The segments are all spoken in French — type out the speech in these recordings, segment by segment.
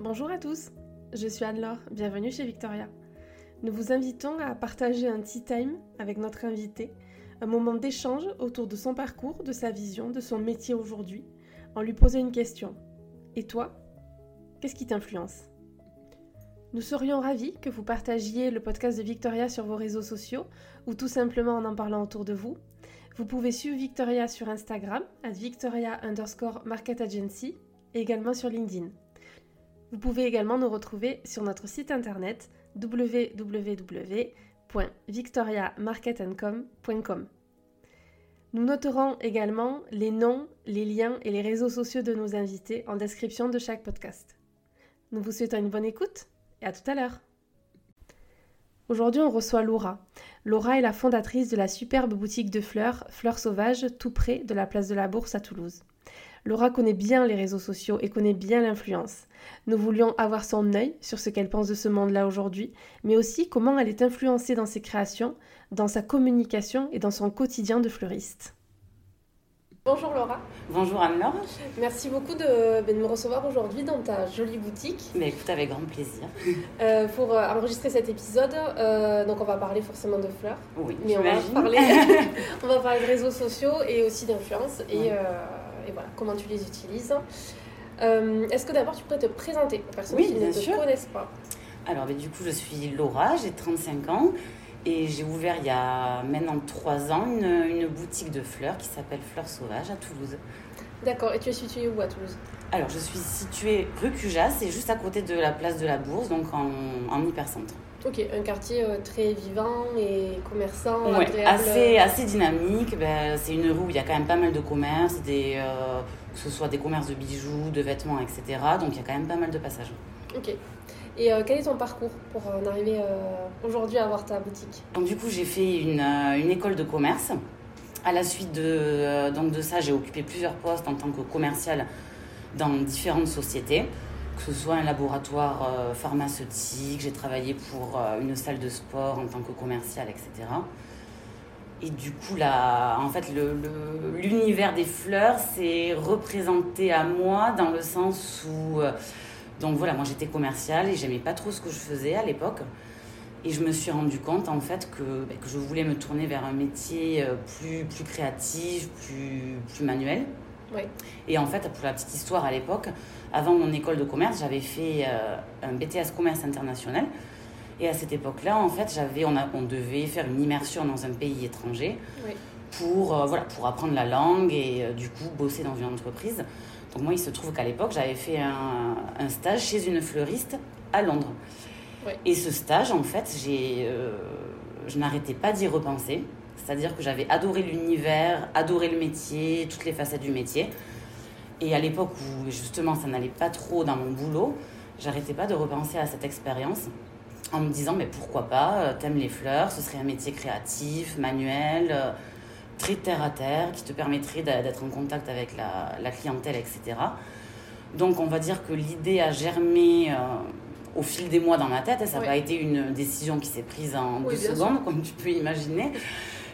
Bonjour à tous, je suis Anne-Laure, bienvenue chez Victoria. Nous vous invitons à partager un tea time avec notre invité, un moment d'échange autour de son parcours, de sa vision, de son métier aujourd'hui, en lui posant une question. Et toi Qu'est-ce qui t'influence? Nous serions ravis que vous partagiez le podcast de Victoria sur vos réseaux sociaux ou tout simplement en en parlant autour de vous. Vous pouvez suivre Victoria sur Instagram, à Victoria underscore Market Agency, et également sur LinkedIn. Vous pouvez également nous retrouver sur notre site internet www.victoriamarketandcom.com. Nous noterons également les noms, les liens et les réseaux sociaux de nos invités en description de chaque podcast. Nous vous souhaitons une bonne écoute et à tout à l'heure. Aujourd'hui, on reçoit Laura. Laura est la fondatrice de la superbe boutique de fleurs, Fleurs Sauvages, tout près de la place de la Bourse à Toulouse. Laura connaît bien les réseaux sociaux et connaît bien l'influence. Nous voulions avoir son œil sur ce qu'elle pense de ce monde-là aujourd'hui, mais aussi comment elle est influencée dans ses créations, dans sa communication et dans son quotidien de fleuriste. Bonjour Laura. Bonjour Anne-Laure. Merci beaucoup de, ben, de, me recevoir aujourd'hui dans ta jolie boutique. Mais écoute, avec grand plaisir. Euh, pour euh, enregistrer cet épisode, euh, donc on va parler forcément de fleurs. Oui, mais on va, parler, on va parler de réseaux sociaux et aussi d'influence et, et, voilà, comment tu les utilises. Est-ce que d'abord tu pourrais te présenter aux personnes oui, qui ne te connaissent pas? Alors, ben, du coup, je suis Laura, j'ai 35 ans. Et j'ai ouvert il y a maintenant trois ans une, une boutique de fleurs qui s'appelle Fleurs Sauvages à Toulouse. D'accord, et tu es située où à Toulouse? Alors je suis située rue Cujas, c'est juste à côté de la place de la Bourse, donc en, en hypercentre. Ok, un quartier euh, très vivant et commerçant, ouais, agréable. Assez, assez dynamique. Ben, c'est une rue où il y a quand même pas mal de commerces, des, euh, que ce soit des commerces de bijoux, de vêtements, etc. Donc il y a quand même pas mal de passages. Ok. Et euh, quel est ton parcours pour en arriver aujourd'hui à avoir ta boutique? Donc du coup, j'ai fait une, une, école de commerce. À la suite de, donc de ça, j'ai occupé plusieurs postes en tant que commercial dans différentes sociétés, que ce soit un laboratoire pharmaceutique, j'ai travaillé pour une salle de sport en tant que commercial, etc. Et du coup, là, en fait, l'univers le, des fleurs s'est représenté à moi dans le sens où donc voilà, moi j'étais commerciale et j'aimais pas trop ce que je faisais à l'époque. Et je me suis rendu compte en fait que, bah, que, je voulais me tourner vers un métier plus, plus créatif, plus, plus manuel. Oui. Et en fait, pour la petite histoire à l'époque, avant mon école de commerce, j'avais fait euh, un BTS commerce international. Et à cette époque-là, en fait, j'avais, on, devait faire une immersion dans un pays étranger oui. pour, euh, voilà, pour apprendre la langue et euh, du coup bosser dans une entreprise. Donc moi, il se trouve qu'à l'époque, j'avais fait un, un, stage chez une fleuriste à Londres. Et ce stage, en fait, j'ai, je n'arrêtais pas d'y repenser. C'est-à-dire que j'avais adoré l'univers, adoré le métier, toutes les facettes du métier. Et à l'époque où justement ça n'allait pas trop dans mon boulot, j'arrêtais pas de repenser à cette expérience en me disant mais pourquoi pas, t'aimes les fleurs, ce serait un métier créatif, manuel, euh, très terre à terre, qui te permettrait d'être en contact avec la, la, clientèle, etc. Donc on va dire que l'idée a germé euh, au fil des mois dans ma tête. Ça n'a Oui. pas été une décision qui s'est prise en Oui, deux secondes, comme tu peux imaginer,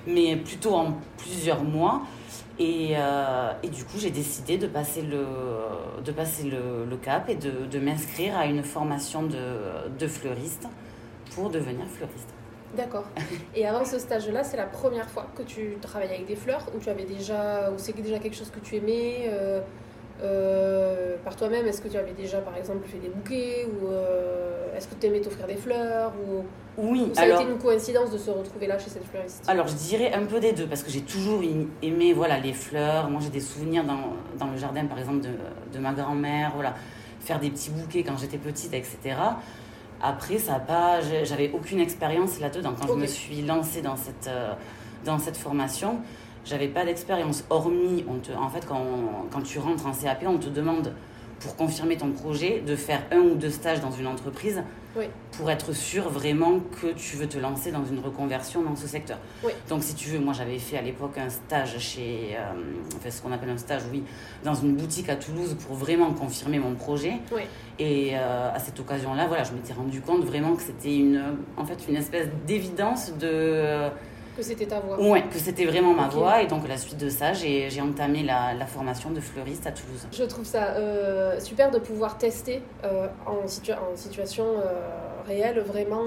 mais plutôt en plusieurs mois. Et, euh, et du coup, j'ai décidé de passer le, de passer le, le cap et de, de m'inscrire à une formation de, de fleuriste pour devenir fleuriste. D'accord. Et avant ce stage-là, c'est la première fois que tu travailles avec des fleurs ou tu avais déjà, ou c'est déjà quelque chose que tu aimais euh, euh, par toi-même Est-ce que tu avais déjà, par exemple, fait des bouquets ou euh, est-ce que tu aimais t'offrir des fleurs ou, Oui, ou ça alors. a été une coïncidence de se retrouver là chez cette fleuriste? Alors je dirais un peu des deux parce que j'ai toujours aimé voilà les fleurs. Moi j'ai des souvenirs dans, dans, le jardin par exemple de, de ma grand-mère, voilà, faire des petits bouquets quand j'étais petite, etc. Après ça a pas, j'avais aucune expérience là-dedans. Quand je me suis lancée dans cette euh, dans cette formation, j'avais pas d'expérience. Hormis, on te, en fait quand, quand tu rentres en CAP, on te demande pour confirmer ton projet de faire un ou deux stages dans une entreprise Oui. pour être sûr vraiment que tu veux te lancer dans une reconversion dans ce secteur. Oui. Donc si tu veux, moi j'avais fait à l'époque un stage chez, euh, enfin ce qu'on appelle un stage, oui, dans une boutique à Toulouse pour vraiment confirmer mon projet. Oui. Et euh, à cette occasion-là, voilà, je m'étais rendu compte vraiment que c'était une, en fait, une espèce d'évidence de, Que c'était ta voix Ouais, que c'était vraiment ma voix. Et donc, à la suite de ça, j'ai entamé la, la, formation de fleuriste à Toulouse. Je trouve ça euh, super de pouvoir tester euh, en, en, situation euh, réelle, vraiment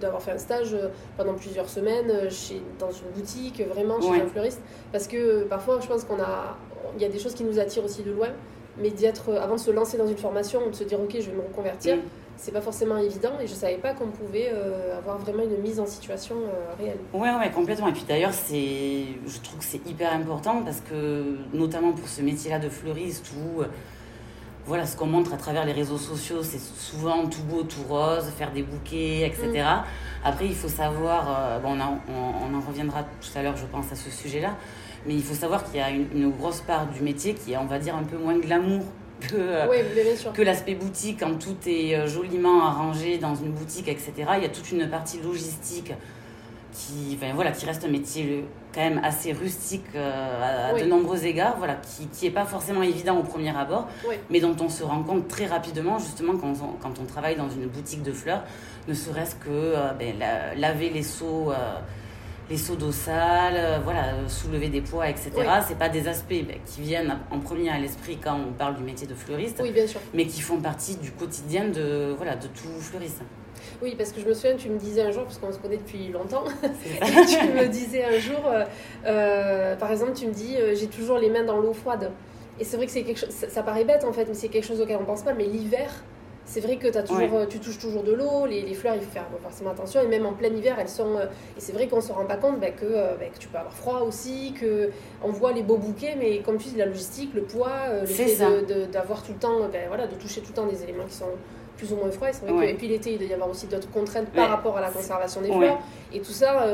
d'avoir fait un stage pendant plusieurs semaines chez, dans une boutique, vraiment chez un fleuriste. Parce que parfois, je pense qu'on a. Il y a des choses qui nous attirent aussi de loin, mais d'y être, avant de se lancer dans une formation, de se dire, OK, je vais me reconvertir. Mm c'est pas forcément évident et je savais pas qu'on pouvait euh, avoir vraiment une mise en situation euh, réelle. Ouais, ouais, complètement. Et puis d'ailleurs, c'est, je trouve que c'est hyper important parce que, notamment pour ce métier-là de fleuriste où, euh, voilà, ce qu'on montre à travers les réseaux sociaux, c'est souvent tout beau, tout rose, faire des bouquets, etc. Mm. Après, il faut savoir, bon, on, on, en reviendra tout à l'heure, je pense, à ce sujet-là, mais il faut savoir qu'il y a une, une grosse part du métier qui est, on va dire, un peu moins glamour que, euh, que l'aspect boutique, quand tout est euh, joliment arrangé dans une boutique, etc. Il y a toute une partie logistique qui, enfin, voilà, qui reste un métier quand même assez rustique euh, à, de nombreux égards, voilà, qui n'est pas forcément évident au premier abord, mais dont on se rend compte très rapidement, justement, quand on, quand on travaille dans une boutique de fleurs, ne serait-ce que ben, laver les seaux les seaux d'eau sale, euh, voilà, euh, soulever des poids, etc. Ce C'est pas des aspects qui viennent en premier à l'esprit quand on parle du métier de fleuriste, oui, bien sûr. mais qui font partie du quotidien de, voilà, de tout fleuriste. Oui, parce que je me souviens, tu me disais un jour, parce qu'on se connaît depuis longtemps, tu me disais un jour, euh, par exemple, tu me dis, j'ai toujours les mains dans l'eau froide. Et c'est vrai que c'est quelque chose, ça, ça, paraît bête en fait, mais c'est quelque chose auquel on pense pas, mais l'hiver, c'est vrai que as toujours, euh, tu touches toujours de l'eau, les, les, fleurs, il faut faire forcément attention, et même en plein hiver, elles sont. Euh, et c'est vrai qu'on ne se rend pas compte bah, que, euh, bah, que, tu peux avoir froid aussi, que on voit les beaux bouquets, mais comme tu dis, la logistique, le poids, le fait d'avoir tout le temps, bah, voilà, de toucher tout le temps des éléments qui sont plus ou moins froids. C'est vrai que, et puis l'été, il doit y avoir aussi d'autres contraintes par rapport à la conservation des fleurs. Et tout ça,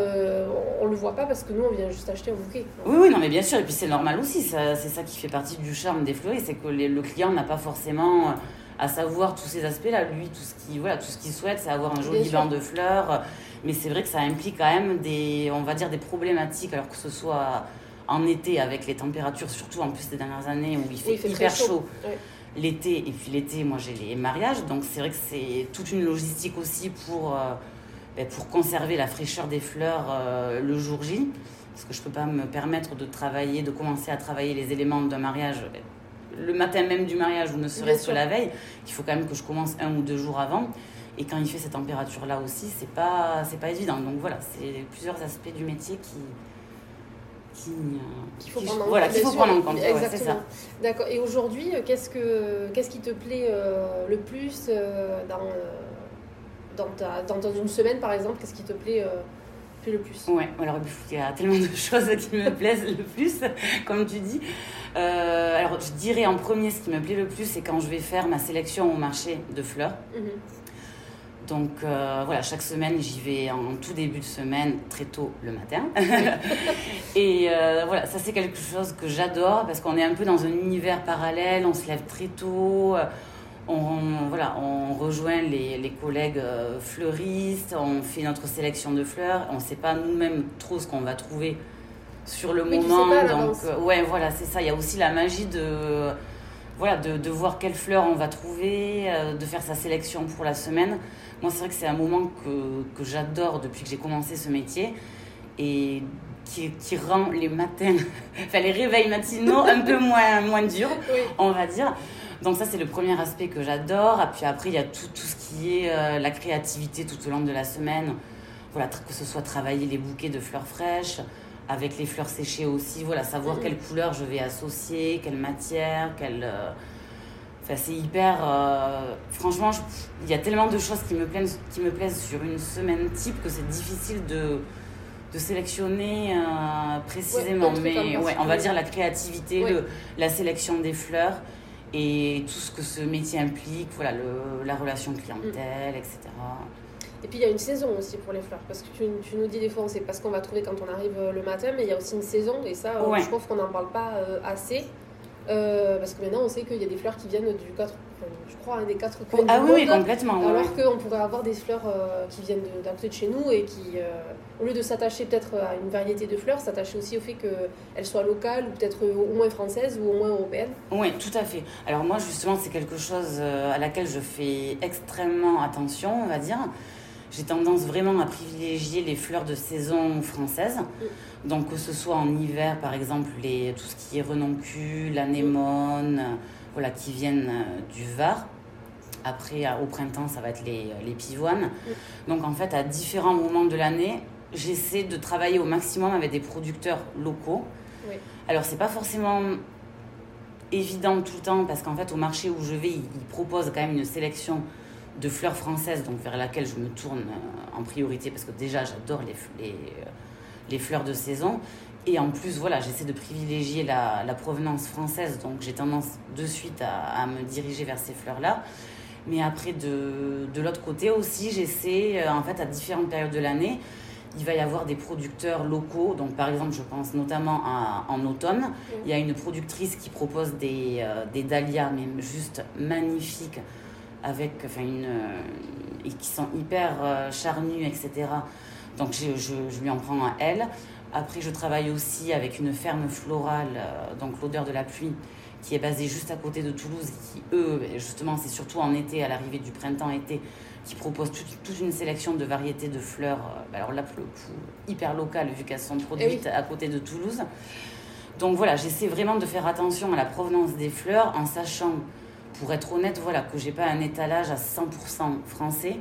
on ne le voit pas parce que nous, on vient juste acheter un bouquet. Oui, oui, non, mais bien sûr. Et puis c'est normal aussi. C'est ça qui fait partie du charme des fleuristes, c'est que le client n'a pas forcément à savoir tous ces aspects-là. Lui, tout ce qu'il voilà, tout ce qu'il souhaite, c'est avoir un joli banc de fleurs. Mais c'est vrai que ça implique quand même des, on va dire, des problématiques, alors que ce soit en été avec les températures, surtout en plus des dernières années où il fait, hyper chaud. L'été, et puis l'été, moi j'ai les mariages, donc c'est vrai que c'est toute une logistique aussi pour, euh, ben, pour conserver la fraîcheur des fleurs euh, le jour J. Parce que je ne peux pas me permettre de travailler, de commencer à travailler les éléments d'un mariage le matin même du mariage ou ne serait-ce que la veille, il faut quand même que je commence un ou deux jours avant. Et quand il fait cette température-là aussi, c'est pas, c'est pas évident. Donc voilà, c'est plusieurs aspects du métier qui, qui, qu'il faut, prendre, voilà, qu'il faut prendre en compte. Exactement. ça. D'accord. Et aujourd'hui, qu'est-ce, que, qu'est-ce qui te plaît euh, le plus euh, dans, euh, dans, ta, dans, une semaine, par exemple Qu'est-ce qui te plaît le plus Ouais, alors il y a tellement de choses qui me plaisent le plus, comme tu dis. Euh, alors je dirais en premier, ce qui me plaît le plus, c'est quand je vais faire ma sélection au marché de fleurs. Mhm. Donc euh, voilà, chaque semaine, j'y vais en tout début de semaine, très tôt le matin. et euh, voilà, ça c'est quelque chose que j'adore parce qu'on est un peu dans un univers parallèle, on se lève très tôt on, voilà, on rejoint les, collègues euh, fleuristes, on fait notre sélection de fleurs, on ne sait pas nous-mêmes trop ce qu'on va trouver sur le moment. donc, euh, ouais, voilà, c'est ça. Il y a aussi la magie de, voilà, de, voir quelles fleurs on va trouver, euh, de faire sa sélection pour la semaine. Moi, c'est vrai que c'est un moment que, j'adore depuis que j'ai commencé ce métier et qui, rend les matins, enfin les réveils matinaux un peu moins, moins durs, on va dire. Donc ça, c'est le premier aspect que j'adore. Et puis après, il y a tout, tout ce qui est euh, la créativité tout au long de la semaine. Voilà, que ce soit travailler les bouquets de fleurs fraîches, avec les fleurs séchées aussi. Voilà, savoir mm-hmm. quelle couleur je vais associer, quelle matière, quelle... Euh, enfin, c'est hyper... Euh, franchement, il y a tellement de choses qui me, plaisent, qui me plaisent sur une semaine type que c'est difficile de de sélectionner précisément. Mais ouais, on va dire la créativité, le, la sélection des fleurs et tout ce que ce métier implique, voilà, le, la relation clientèle, etc. Et puis il y a une saison aussi pour les fleurs, parce que tu, tu nous dis des fois on sait pas ce qu'on va trouver quand on arrive euh, le matin, mais il y a aussi une saison, et ça euh, je trouve qu'on n'en parle pas euh, assez. parce que maintenant on sait qu'il y a des fleurs qui viennent du 4, je crois, un des quatre coins ah, oui, complètement. Alors qu'on pourrait avoir des fleurs qui viennent d'un côté de chez nous et qui, au lieu de s'attacher peut-être à une variété de fleurs, s'attacher aussi au fait qu'elles soient locales ou peut-être au moins françaises ou au moins européennes. Oui, tout à fait. Alors moi, justement, c'est quelque chose à laquelle je fais extrêmement attention, on va dire. j'ai tendance vraiment à privilégier les fleurs de saison françaises. Donc que ce soit en hiver, par exemple, les, tout ce qui est renoncule, l'anémone, qui viennent euh, du Var. Après, au printemps, ça va être les, les pivoines. Donc en fait, à différents moments de l'année, j'essaie de travailler au maximum avec des producteurs locaux. Oui. Alors c'est pas forcément évident tout le temps parce qu'en fait au marché où je vais, ils proposent quand même une sélection de fleurs françaises, donc vers laquelle je me tourne euh, en priorité parce que déjà j'adore les, les, euh, les, fleurs de saison. Et en plus, voilà, j'essaie de privilégier la, la, provenance française, donc j'ai tendance de suite à, à, me diriger vers ces fleurs-là. Mais après, de, de l'autre côté aussi, j'essaie, euh, en fait, à différentes périodes de l'année, il va y avoir des producteurs locaux. Donc, par exemple, je pense notamment en automne, il y a une productrice qui propose des, des dahlias, mais juste magnifiques avec, enfin, une, euh, et qui sont hyper euh, charnues, etc. Donc je, je, je, lui en prends à elle. Après, je travaille aussi avec une ferme florale, euh, donc l'odeur de la pluie, qui est basée juste à côté de Toulouse, qui eux, justement, c'est surtout en été, à l'arrivée du printemps-été, qui propose toute, toute, une sélection de variétés de fleurs, alors là, pour le coup, hyper locales, vu qu'elles sont produites eh à côté de Toulouse. Donc voilà, j'essaie vraiment de faire attention à la provenance des fleurs en sachant pour être honnête, voilà, que j'ai pas un étalage à 100% français,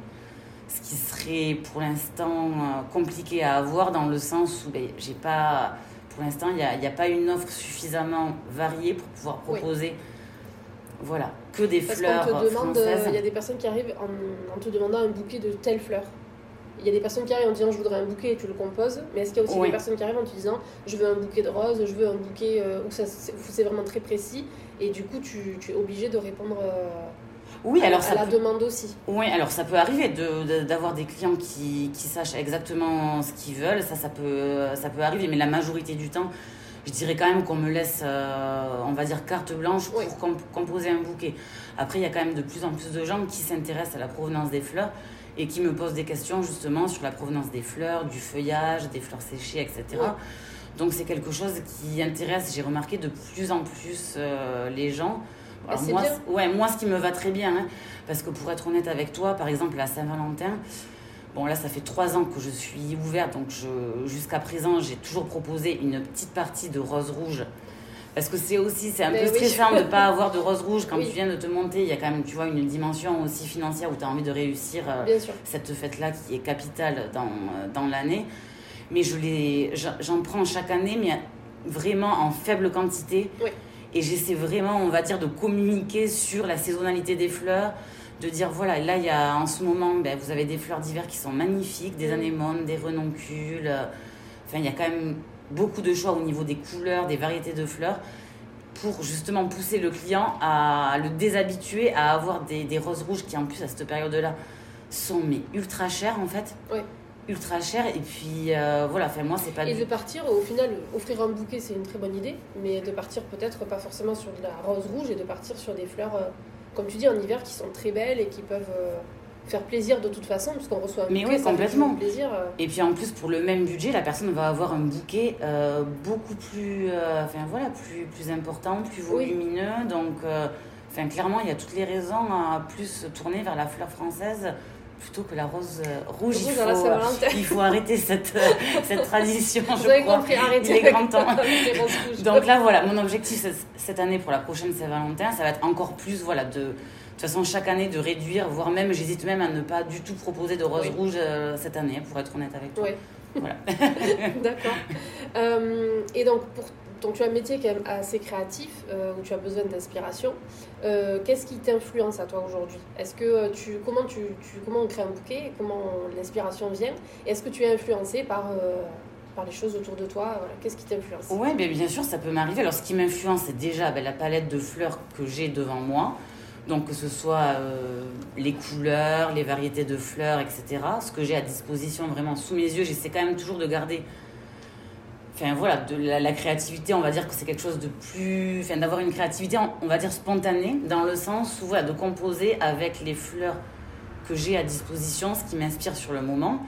ce qui serait pour l'instant euh, compliqué à avoir dans le sens où ben, j'ai pas, pour l'instant, il n'y a, a, pas une offre suffisamment variée pour pouvoir proposer. Voilà, que des Parce fleurs te demande, euh, françaises. Il y a des personnes qui arrivent en, en te demandant un bouquet de telle fleur. Il y a des personnes qui arrivent en disant je voudrais un bouquet et tu le composes, mais est-ce qu'il y a aussi Oui. des personnes qui arrivent en te disant je veux un bouquet de roses, je veux un bouquet euh, où ça- c'est où c'est vraiment très précis et du coup tu, tu es obligé de répondre euh, Oui, alors à ça la peut- demande aussi. Oui, alors ça peut arriver de- de- d'avoir des clients qui, qui sachent exactement ce qu'ils veulent, ça, ça peut, ça peut arriver, mais la majorité du temps, je dirais quand même qu'on me laisse, euh, on va dire, carte blanche pour Oui. comp- composer un bouquet. Après, il y a quand même de plus en plus de gens qui s'intéressent à la provenance des fleurs et qui me posent des questions justement sur la provenance des fleurs, du feuillage, des fleurs séchées, etc. Donc c'est quelque chose qui intéresse, j'ai remarqué de plus en plus euh, les gens. Alors c'est moi, bien. ouais, moi, ce qui me va très bien, hein, parce que pour être honnête avec toi, par exemple, la Saint-Valentin, bon là, ça fait trois ans que je suis ouverte, donc jusqu'à présent, j'ai toujours proposé une petite partie de rose rouge. Parce que c'est aussi, c'est un Mais peu oui. stressant de ne pas avoir de rose rouge quand Oui. tu viens de te monter. Il y a quand même, tu vois, une dimension aussi financière où tu as envie de réussir euh, cette fête-là qui est capitale dans, euh, dans l'année. Mais je les, j'en j'en prends chaque année, mais vraiment en faible quantité. Oui. Et j'essaie vraiment, on va dire, de communiquer sur la saisonnalité des fleurs, de dire voilà, là, il y a en ce moment, ben, vous avez des fleurs d'hiver qui sont magnifiques, des Mm. anémones, des renoncules. euh, Enfin, il y a quand même beaucoup de choix au niveau des couleurs, des variétés de fleurs, pour justement pousser le client à le déshabituer à avoir des, des roses rouges qui, en plus, à cette période-là, sont mais ultra chères en fait. Ouais. Ultra chères. Et puis euh, voilà, enfin, moi, c'est pas Et de partir, au final, offrir un bouquet, c'est une très bonne idée, mais de partir peut-être pas forcément sur de la rose rouge et de partir sur des fleurs, euh, comme tu dis, en hiver, qui sont très belles et qui peuvent euh, faire plaisir de toute façon, parce qu'on reçoit un Mais bouquet, oui, ça fait complètement. plaisir. Et puis en plus, pour le même budget, la personne va avoir un bouquet beaucoup plus, enfin voilà, plus, plus important, plus Oui. volumineux. Donc, enfin clairement, il y a toutes les raisons à plus tourner vers la fleur française plutôt que la rose euh, rouge. Il faut, Saint-Valentin. il faut arrêter cette, euh, cette tradition, Vous je avez crois. compris, arrêtez Il est grand temps. Donc là, voilà, mon objectif ce- cette année pour la prochaine Saint-Valentin, ça va être encore plus, voilà, de, de toute façon, chaque année, de réduire, voire même, j'hésite même à ne pas du tout proposer de rose Oui. rouge euh, cette année, pour être honnête avec toi. Ouais. Voilà. D'accord. Euh, et donc, pour, donc, tu as un métier quand même assez créatif, euh, où tu as besoin d'inspiration. Euh, Qu'est-ce qui t'influence à toi aujourd'hui? Est-ce que euh, tu comment tu, comment on crée un bouquet? Comment l'inspiration vient? Est-ce que tu es influencé par par les choses autour de toi? Qu'est-ce qui t'influence? Ben bien sûr, ça peut m'arriver. Alors, ce qui m'influence, c'est déjà ben, la palette de fleurs que j'ai devant moi. Donc, que ce soit les couleurs, les variétés de fleurs, etc. Ce que j'ai à disposition vraiment sous mes yeux, j'essaie quand même toujours de garder. Enfin, voilà, de la, créativité, on va dire que c'est quelque chose de plus. Enfin, d'avoir une créativité, on- va dire spontanée, dans le sens où, voilà, de composer avec les fleurs que j'ai à disposition, ce qui m'inspire sur le moment.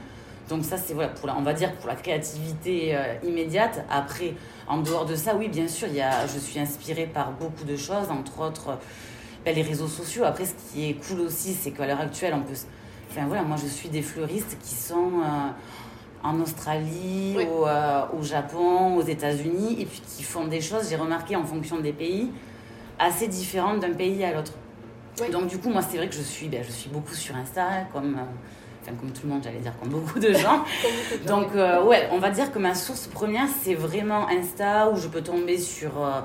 Donc ça, c'est voilà, pour la, on va dire pour la créativité euh, immédiate. Après, en dehors de ça, oui, bien sûr, il y a, je suis inspirée par beaucoup de choses, entre autres euh, ben, les réseaux sociaux. Après, ce qui est cool aussi, c'est qu'à l'heure actuelle, on peut, Enfin voilà, moi je suis des fleuristes qui sont en Australie, Oui. au, euh, au Japon, aux États-Unis, et puis qui font des choses, j'ai remarqué en fonction des pays, assez différentes d'un pays à l'autre. Oui. Donc du coup, moi c'est vrai que je suis, ben, je suis beaucoup sur Insta, comme, euh, enfin, comme tout le monde, j'allais dire, comme beaucoup de gens. Comme beaucoup de gens, Donc euh, ouais, on va dire que ma source première, c'est vraiment Insta, où je peux tomber sur, euh,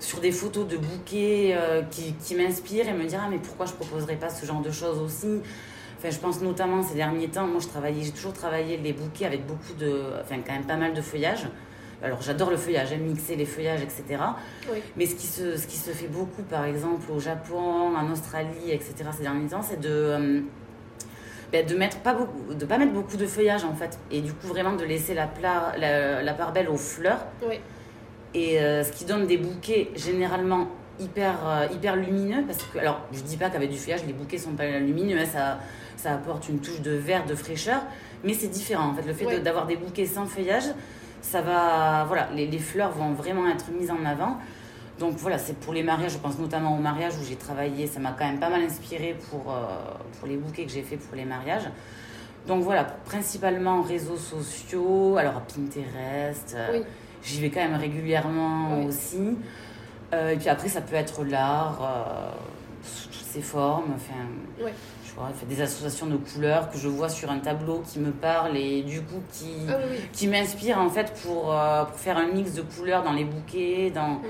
sur des photos de bouquets euh, qui, qui m'inspirent et me dire, ah mais pourquoi je proposerais pas ce genre de choses aussi? Enfin, je pense notamment ces derniers temps, moi je travaillais, j'ai toujours travaillé les bouquets avec beaucoup de, enfin quand même pas mal de feuillage. Alors j'adore le feuillage, j'aime mixer les feuillages, etc. Oui. Mais ce qui, se, ce qui se fait beaucoup, par exemple, au Japon, en Australie, etc., ces derniers temps, c'est de, euh, ben, de mettre pas beaucoup, de pas mettre beaucoup de feuillage, en fait. Et du coup, vraiment de laisser la, pla- la, la part belle aux fleurs. Oui. Et euh, ce qui donne des bouquets généralement hyper, euh, hyper lumineux. Parce que, alors, je dis pas qu'avec du feuillage, les bouquets sont pas lumineux. hein, ça, ça apporte une touche de vert, de fraîcheur. Mais c'est différent, en fait. Le fait Ouais. d'avoir des bouquets sans feuillage, ça va. Voilà, les, les fleurs vont vraiment être mises en avant. Donc voilà, c'est pour les mariages, je pense notamment au mariage où j'ai travaillé, ça m'a quand même pas mal inspiré pour, euh, pour les bouquets que j'ai fait pour les mariages. Donc voilà, principalement réseaux sociaux, alors Pinterest, euh, Oui. j'y vais quand même régulièrement Oui. aussi. Euh, et puis après, ça peut être l'art, euh, sous toutes ses formes, enfin. Je vois, fait des associations de couleurs que je vois sur un tableau qui me parle et du coup qui, oui, oui. qui m'inspire en fait pour, euh, pour faire un mix de couleurs dans les bouquets, dans... Mm,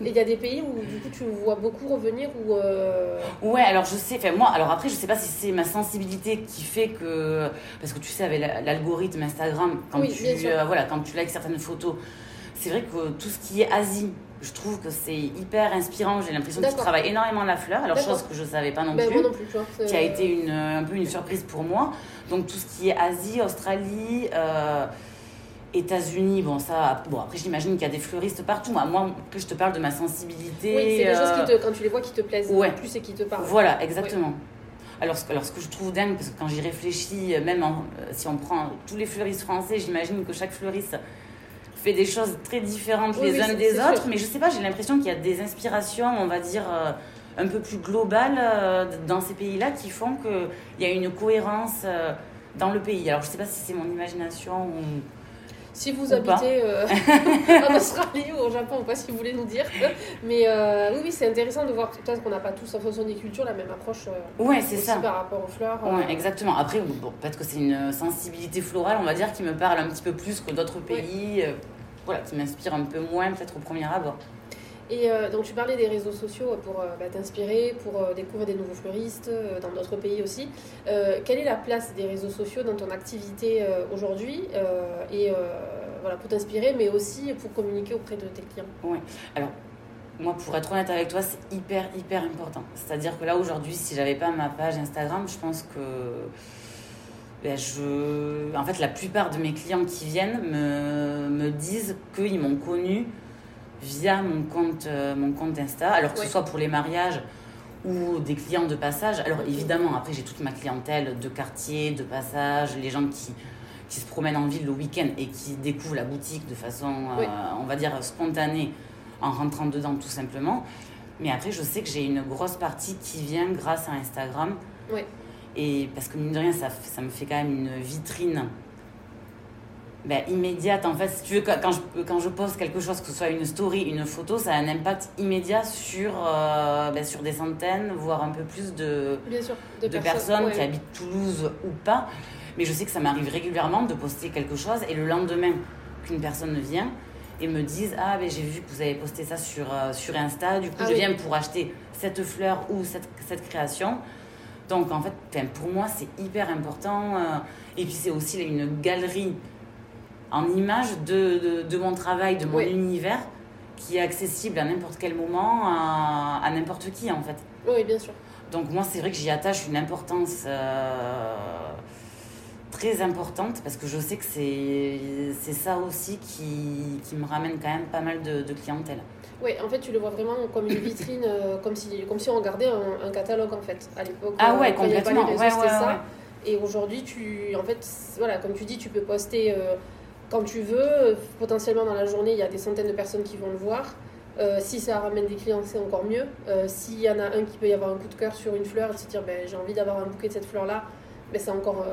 mm. Et il y a des pays où du coup tu vois beaucoup revenir ou euh, Ouais, alors je sais, enfin moi, alors après, je sais pas si c'est ma sensibilité qui fait que. Parce que tu sais, avec la- l'algorithme Instagram, quand, Oui, tu, euh, voilà, quand tu likes certaines photos, c'est vrai que tout ce qui est Asie, je trouve que c'est hyper inspirant. J'ai l'impression que tu D'accord. travailles énormément la fleur, alors chose que je savais pas non ben, plus. moi non plus, c'est- Qui a été une, un peu une surprise pour moi. Donc tout ce qui est Asie, Australie, euh, États-Unis, bon ça, bon après j'imagine qu'il y a des fleuristes partout. Moi, moi, que je te parle de ma sensibilité. Oui, c'est des choses euh, qui te, quand tu les vois qui te plaisent ouais. plus et qui te parlent. voilà, exactement. Alors, ce, que- alors, ce que je trouve dingue, parce que quand j'y réfléchis, euh, même en- euh, si on prend tous les fleuristes français, j'imagine que chaque fleuriste fait des choses très différentes Oui, les oui, uns des autres, sûr. mais je sais pas, j'ai l'impression qu'il y a des inspirations, on va dire, euh, un peu plus globales euh, dans ces pays-là qui font qu'il y a une cohérence euh, dans le pays. Alors, je sais pas si c'est mon imagination ou. Si vous Ou habitez euh, en Australie ou au Japon, ou pas si vous voulez nous dire. Mais euh, oui, oui, c'est intéressant de voir peut-être qu'on n'a pas tous en fonction des cultures la même approche euh, Ouais, c'est aussi ça. par rapport aux fleurs. Ouais, exactement. Après, bon, peut-être que c'est une sensibilité florale, on va dire, qui me parle un petit peu plus que d'autres pays, voilà, qui m'inspire un peu moins, peut-être au premier abord. Et euh, donc tu parlais des réseaux sociaux pour euh, bah, t'inspirer, pour euh, découvrir des nouveaux fleuristes dans d'autres pays aussi. Quelle est la place des réseaux sociaux dans ton activité aujourd'hui et voilà pour t'inspirer, mais aussi pour communiquer auprès de tes clients? Moi, pour être honnête avec toi, c'est hyper, hyper important. C'est-à-dire que là, aujourd'hui, si j'avais pas ma page Instagram, je pense que. ben, je... En fait, la plupart de mes clients qui viennent me, me disent qu'ils m'ont connu via mon compte, euh, mon compte Insta. Alors que Ouais. ce soit pour les mariages ou des clients de passage. Alors évidemment, après, j'ai toute ma clientèle de quartier, de passage, les gens qui, qui se promènent en ville le week-end et qui découvrent la boutique de façon, euh, Oui. on va dire, spontanée en rentrant dedans tout simplement. Mais après, je sais que j'ai une grosse partie qui vient grâce à Instagram. Ouais. Et parce que mine de rien, ça, ça me fait quand même une vitrine ben, immédiate. En fait, si tu veux, quand je, quand je poste quelque chose, que ce soit une story, une photo, ça a un impact immédiat sur, euh, ben, sur des centaines, voire un peu plus de, sûr, de personnes ouais. qui habitent Toulouse ou pas. Mais je sais que ça m'arrive régulièrement de poster quelque chose et le lendemain qu'une personne vient et me dise Ah, ben, j'ai vu que vous avez posté ça sur, euh, sur Insta, du coup Ah je oui. viens pour acheter cette fleur ou cette, cette création. Donc en fait, pour moi, c'est hyper important. euh, et puis c'est aussi une galerie en images de, de, de mon travail, de mon Oui. univers qui est accessible à n'importe quel moment à, à n'importe qui en fait. Oui, bien sûr. Donc moi, c'est vrai que j'y attache une importance euh, très importante parce que je sais que c'est ça aussi qui, qui me ramène quand même pas mal de, de clientèle. Oui, en fait, tu le vois vraiment comme une vitrine, euh, comme, si, comme si on regardait un, un catalogue, en fait, à l'époque. Ah euh, ouais, complètement. réseaux, Ouais, ouais, ça. ouais. Et aujourd'hui, tu, en fait, voilà, comme tu dis, tu peux poster euh, quand tu veux. Euh, Potentiellement, dans la journée, il y a des centaines de personnes qui vont le voir. Euh, si ça ramène des clients, c'est encore mieux. Euh, S'il y en a un qui peut y avoir un coup de cœur sur une fleur et se dire, ben, j'ai envie d'avoir un bouquet de cette fleur-là, mais c'est encore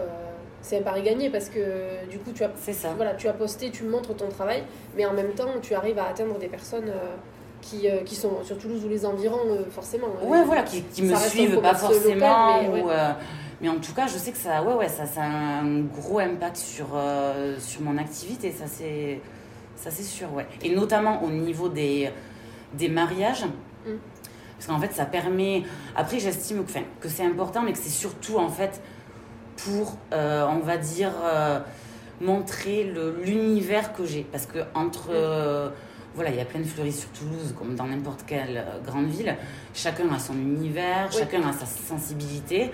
c'est un pari gagné parce que du coup tu as ça. voilà tu as posté tu montres ton travail mais en même temps tu arrives à atteindre des personnes qui, qui sont sur Toulouse ou les environs forcément ouais voilà qui, qui me suivent pas forcément mais, ou, mais, en tout cas je sais que ça ouais ouais ça, ça a un gros impact sur sur mon activité ça c'est ça c'est sûr ouais et notamment au niveau des des mariages mm. parce qu'en fait ça permet après j'estime que, que c'est important mais que c'est surtout en fait pour, euh, on va dire, euh, montrer l'univers que j'ai. Parce que entre. Euh, voilà, il y a plein de fleuristes sur Toulouse, comme dans n'importe quelle grande ville. Chacun a son univers, chacun a sa sensibilité.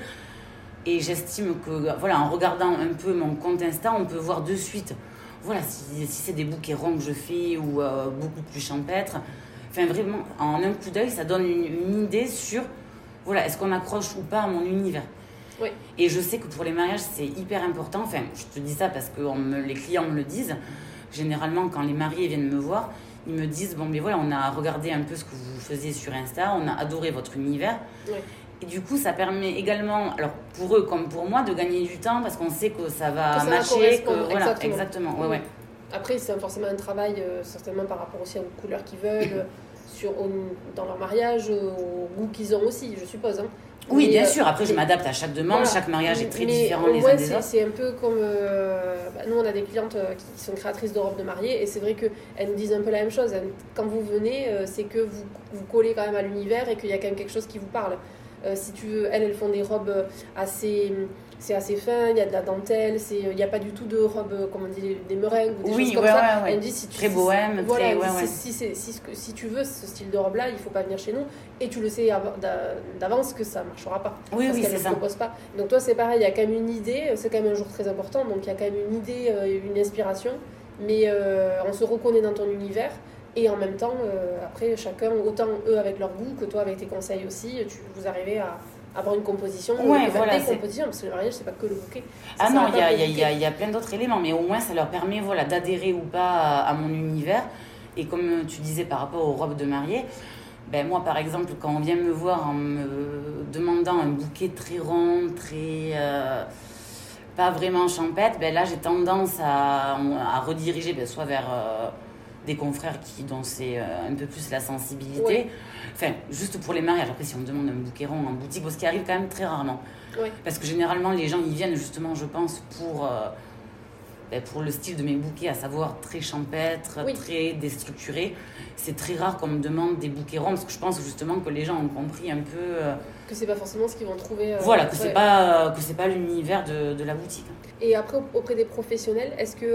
Et j'estime que, voilà, en regardant un peu mon compte Insta, on peut voir de suite, voilà, si, si c'est des bouquets ronds que je fais ou beaucoup plus champêtres. Enfin, vraiment, en un coup d'œil, ça donne une, une idée sur, voilà, est-ce qu'on accroche ou pas à mon univers. Et je sais que pour les mariages, c'est hyper important. Enfin, je te dis ça parce que les clients me le disent. Généralement, quand les mariés viennent me voir, ils me disent Bon, mais voilà, on a regardé un peu ce que vous faisiez sur Insta, on a adoré votre univers. Et du coup, ça permet également, alors pour eux comme pour moi, de gagner du temps parce qu'on sait que ça va matcher. Que, voilà, exactement. Ouais, ouais. Après, c'est forcément un travail, euh, certainement par rapport aussi aux couleurs qu'ils veulent, sur, dans leur mariage, au goût qu'ils ont aussi, je suppose. Hein. Oui, bien euh, sûr. Après, je m'adapte à chaque demande. Chaque mariage est très différent les uns des autres. C'est un peu comme. Euh, bah, nous, on a des clientes qui sont créatrices de robes de mariée et c'est vrai qu'elles nous disent un peu la même chose. Quand vous venez, c'est que vous, vous collez quand même à l'univers et qu'il y a quand même quelque chose qui vous parle. Si tu veux, elles, elles font des robes assez c'est assez fin, il y a de la dentelle, c'est il n'y a pas du tout de robe, comme on dit, des meringues ou des choses comme ça. Elle me dit si tu, très bohème, voilà, si, si, si, si, tu veux ce style de robe là, il faut pas venir chez nous et tu le sais d'avance que ça marchera pas. Oui, parce oui, qu'elle ne propose pas. Donc toi c'est pareil, il y a quand même une idée, c'est quand même un jour très important, donc il y a quand même une idée, euh, une inspiration, mais euh, on se reconnaît dans ton univers. Et en même temps, euh, après, chacun, autant eux avec leur goût que toi avec tes conseils aussi, tu, vous arrivez à, avoir une composition, ouais, voilà, des compositions, parce que le mariage, c'est pas que le bouquet. Ah non, il y a, y, a, y a, plein d'autres éléments, mais au moins, ça leur permet voilà, d'adhérer ou pas à, mon univers. Et comme tu disais par rapport aux robes de mariée, ben moi, par exemple, quand on vient me voir en me demandant un bouquet très rond, très... Euh, pas vraiment champêtre, ben là, j'ai tendance à, à rediriger ben, soit vers... Euh, des confrères qui, dont c'est euh, un peu plus la sensibilité. Enfin, juste pour les mariages. Après, si on me demande un bouquet rond en boutique, ce qui arrive quand même très rarement. Parce que généralement, les gens, ils viennent justement, je pense, pour, euh, ben, pour le style de mes bouquets, à savoir très champêtre, très déstructuré. C'est très rare qu'on me demande des bouquets ronds, parce que je pense justement que les gens ont compris un peu... Euh, que c'est pas forcément ce qu'ils vont trouver. voilà, que c'est pas, que c'est pas l'univers de, de, la boutique. Et après, auprès des professionnels, est-ce que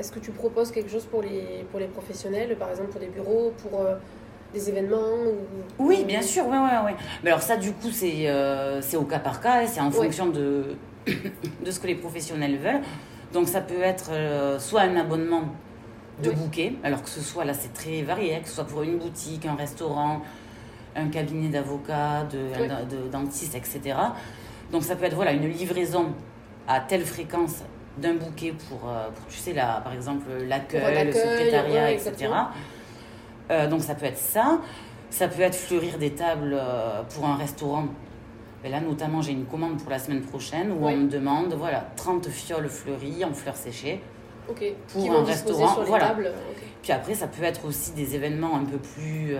est-ce que tu proposes quelque chose pour les, pour les professionnels, par exemple pour des bureaux, pour euh, des événements Oui, bien sûr, ouais, ouais, ouais. Mais alors ça, du coup, c'est euh, au cas par cas, c'est en fonction de, de ce que les professionnels veulent. Donc ça peut être euh, soit un abonnement de bouquet, alors que ce soit, là c'est très varié, hein, que ce soit pour une boutique, un restaurant, un cabinet d'avocats, de, de dentistes, etc. Donc ça peut être voilà, une livraison à telle fréquence d'un bouquet pour, euh, pour, tu sais, là, par exemple, l'accueil, le secrétariat, etc. Euh, donc ça peut être ça. Ça peut être fleurir des tables euh, pour un restaurant. Et là, notamment, j'ai une commande pour la semaine prochaine où on me demande voilà, 30 fioles fleuries en fleurs séchées pour un restaurant. voilà. Puis après, ça peut être aussi des événements un peu plus.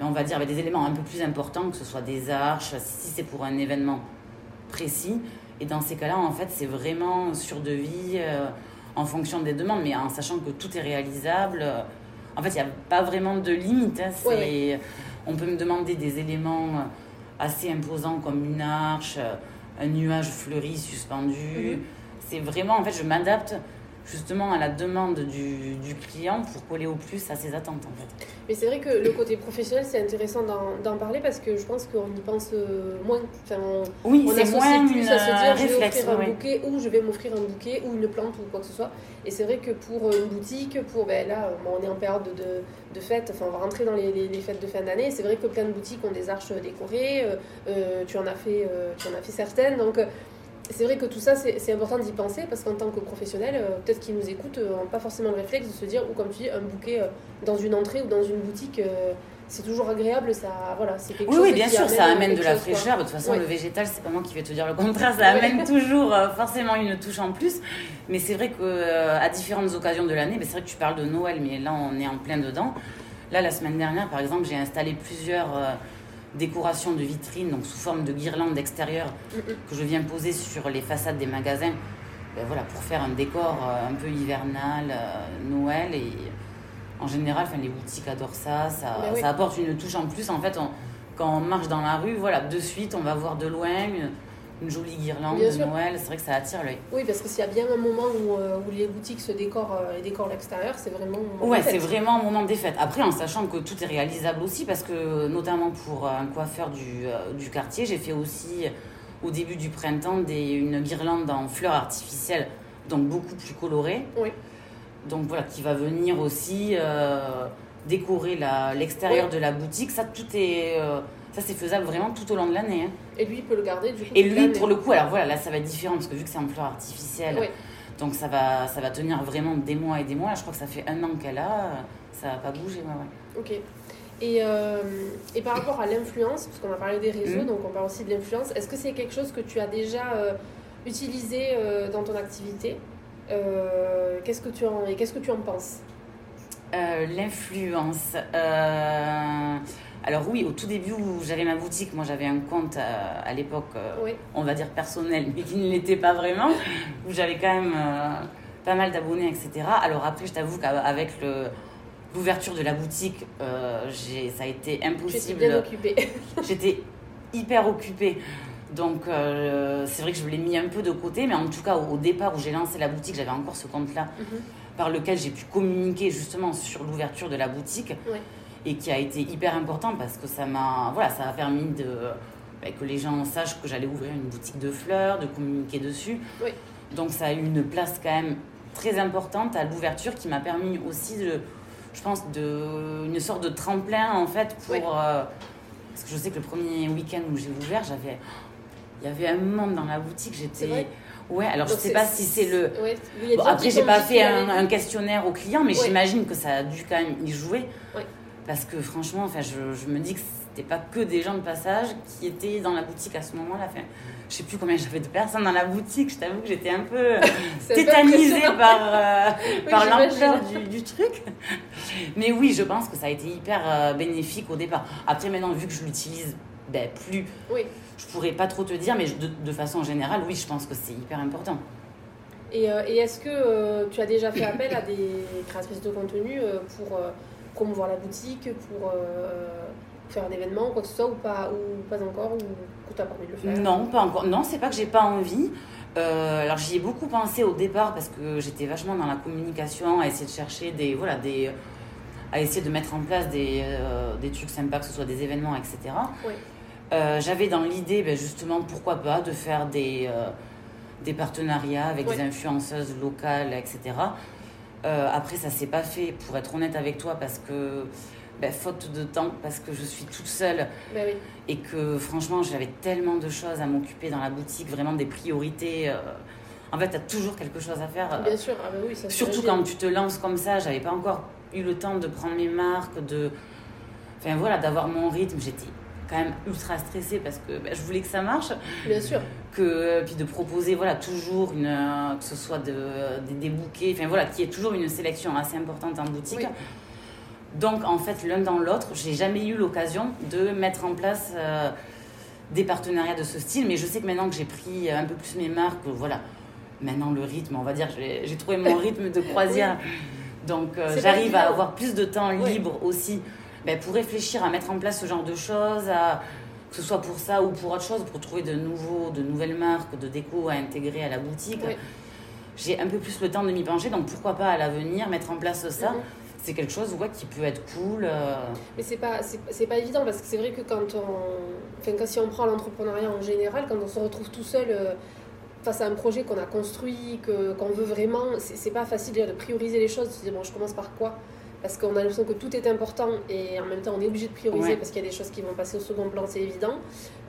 on va dire avec des éléments un peu plus importants, que ce soit des arches, si c'est pour un événement précis, et dans ces cas-là, en fait, c'est vraiment sur devis euh, en fonction des demandes, mais en sachant que tout est réalisable. Euh, en fait, il n'y a pas vraiment de limite. Hein, On peut me demander des éléments euh, assez imposants comme une arche, un nuage fleuri suspendu. Mhm. C'est vraiment, en fait, je m'adapte justement à la demande du, du, client pour coller au plus à ses attentes en fait. Mais c'est vrai que le côté professionnel c'est intéressant d'en parler parce que je pense qu'on y pense euh, moins. Enfin, on, oui, c'est moins plus à se dire je vais offrir un bouquet ou je vais m'offrir un bouquet ou une plante ou quoi que ce soit. Et c'est vrai que pour une boutique, pour ben là on est en période de, de fête, enfin on va rentrer dans les, les, fêtes de fin d'année. C'est vrai que plein de boutiques ont des arches décorées. Euh, euh, tu en as fait, tu en as fait certaines donc c'est vrai que tout ça, c'est important d'y penser parce qu'en tant que professionnel, euh, peut-être qu'ils nous écoutent, n'ont euh, pas forcément le réflexe de se dire, ou comme tu dis, un bouquet euh, dans une entrée ou dans une boutique, c'est toujours agréable, ça, voilà, c'est quelque Oui, chose oui, bien qui sûr, ça amène de la chose, fraîcheur. De toute façon, Ouais. le végétal, c'est pas moi qui vais te dire le contraire, ça amène toujours forcément une touche en plus. Mais c'est vrai que euh, à différentes occasions de l'année, c'est vrai que tu parles de Noël, mais là, on est en plein dedans. Là, la semaine dernière, par exemple, j'ai installé plusieurs décorations de vitrines, donc sous forme de guirlandes extérieures, que je viens poser sur les façades des magasins. Ben voilà, pour faire un décor euh, un peu hivernal, euh, Noël. Et en général, enfin, les boutiques adorent ça. Ça, Ben oui. ça apporte une touche en plus. En fait, on- quand on marche dans la rue, voilà, de suite, on va voir de loin une, une jolie guirlande Bien de sûr. Noël. C'est vrai que ça attire l'œil. Oui, parce que s'il y a bien un moment où, euh, où les boutiques se décorent euh, et décorent l'extérieur, c'est vraiment. Ouais, c'est vraiment un moment des fêtes. Après, en sachant que tout est réalisable aussi, parce que notamment pour un coiffeur du, euh, du quartier, j'ai fait aussi au début du printemps des, une guirlande en fleurs artificielles, donc beaucoup plus colorée. Oui. Donc voilà, qui va venir aussi décorer l'extérieur Oui. de la boutique. Ça, tout est, ça c'est faisable vraiment tout au long de l'année. hein. Et lui, il peut le garder du coup. Et lui, pour le coup, alors voilà, là ça va être différent parce que vu que c'est en fleurs artificielles, Oui. donc ça va, ça va tenir vraiment des mois et des mois. Je crois que ça fait un an qu'elle a, ça va pas bouger. ouais, ouais. Ok. Et, euh, et par rapport à l'influence, parce qu'on a parlé des réseaux, Mhm. donc on parle aussi de l'influence, est-ce que c'est quelque chose que tu as déjà euh, utilisé euh, dans ton activité? Qu'est-ce que tu en, Et qu'est-ce que tu en penses? L'influence. Alors oui, au tout début où j'avais ma boutique, moi j'avais un compte euh, à l'époque, euh, Oui. on va dire personnel, mais qui ne l'était pas vraiment, où j'avais quand même euh, pas mal d'abonnés, etc. Alors après, je t'avoue qu'avec le- l'ouverture de la boutique, euh, ça a été impossible. bien occupée. J'étais hyper occupée. Donc, euh, c'est vrai que je l'ai mis un peu de côté, mais en tout cas, au, au départ où j'ai lancé la boutique, j'avais encore ce compte-là Mhm. par lequel j'ai pu communiquer justement sur l'ouverture de la boutique Ouais. Et qui a été hyper important parce que ça m'a voilà, ça a permis de, bah, que les gens sachent que j'allais ouvrir une boutique de fleurs, de communiquer dessus. Oui. Donc, ça a eu une place quand même très importante à l'ouverture qui m'a permis aussi de, je pense, de, une sorte de tremplin en fait pour. Oui. euh, parce que je sais que le premier week-end où j'ai ouvert, j'avais. Il y avait un monde dans la boutique, j'étais. Ouais, alors je Donc sais c'est- pas si c'est le. Ouais. Bon, après, j'ai pas fait un, questionnaire aux clients, mais Ouais. j'imagine que ça a dû quand même y jouer. Ouais. Parce que franchement, enfin, je, je me dis que c'était pas que des gens de passage qui étaient dans la boutique à ce moment-là. Enfin, je sais plus combien j'avais de personnes dans la boutique. Je t'avoue que j'étais un peu tétanisée par, euh, Oui, par l'ampleur du, du truc. Mais oui, je pense que ça a été hyper euh, bénéfique au départ. Après, maintenant, vu que je l'utilise ben, plus, Oui. je pourrais pas trop te dire, mais je- de, de façon générale, oui, je pense que c'est hyper important. Et, euh, et est-ce que euh, tu as déjà fait appel à des créatrices de contenu euh, pour promouvoir la boutique, pour euh, faire un événement, quoi que ce soit, ou pas, ou pas encore, ou que tu n'as pas envie de le faire Non, pas encore. Non, c'est pas que j'ai pas envie. Euh, alors j'y ai beaucoup pensé au départ parce que j'étais vachement dans la communication, à essayer de chercher des voilà des à essayer de mettre en place des, euh, des trucs sympas, que ce soit des événements, etc. Oui. Euh, J'avais dans l'idée, ben, justement, pourquoi pas, de faire des, des partenariats avec Oui. des influenceuses locales, etc. Euh, après, ça s'est pas fait, pour être honnête avec toi, parce que, ben, faute de temps, parce que je suis toute seule Ben oui. et que franchement j'avais tellement de choses à m'occuper dans la boutique, vraiment des priorités. euh, En fait, tu as toujours quelque chose à faire. euh, Bien sûr, ah ben oui, ça Surtout quand tu te lances comme ça, j'avais pas encore eu le temps de prendre mes marques, de. Enfin voilà, d'avoir mon rythme. J'étais quand même ultra stressée parce que ben, je voulais que ça marche. Bien sûr. Que, puis de proposer voilà, toujours, une, euh, que ce soit de, des, des bouquets, enfin voilà, qu'il y ait toujours une sélection assez importante en boutique. Oui. Donc en fait, l'un dans l'autre, j'ai jamais eu l'occasion de mettre en place euh, des partenariats de ce style, mais je sais que maintenant que j'ai pris un peu plus mes marques, voilà, maintenant le rythme, on va dire, j'ai trouvé mon rythme de croisière, donc euh, j'arrive à avoir plus de temps Oui. libre aussi ben, pour réfléchir à mettre en place ce genre de choses, à, que ce soit pour ça ou pour autre chose, pour trouver de nouveaux, de nouvelles marques, de déco à intégrer à la boutique. Oui. J'ai un peu plus le temps de m'y pencher, donc pourquoi pas à l'avenir mettre en place ça Mhm. C'est quelque chose ouais, qui peut être cool. euh, Mais c'est pas, c'est, pas évident parce que c'est vrai que quand on. Enfin, quand si on prend l'entrepreneuriat en général, quand on se retrouve tout seul euh, face à un projet qu'on a construit, que, qu'on veut vraiment, c'est, pas facile de prioriser les choses, de se dire bon, je commence par quoi? Parce qu'on a l'impression que tout est important et en même temps on est obligé de prioriser Ouais. parce qu'il y a des choses qui vont passer au second plan, c'est évident.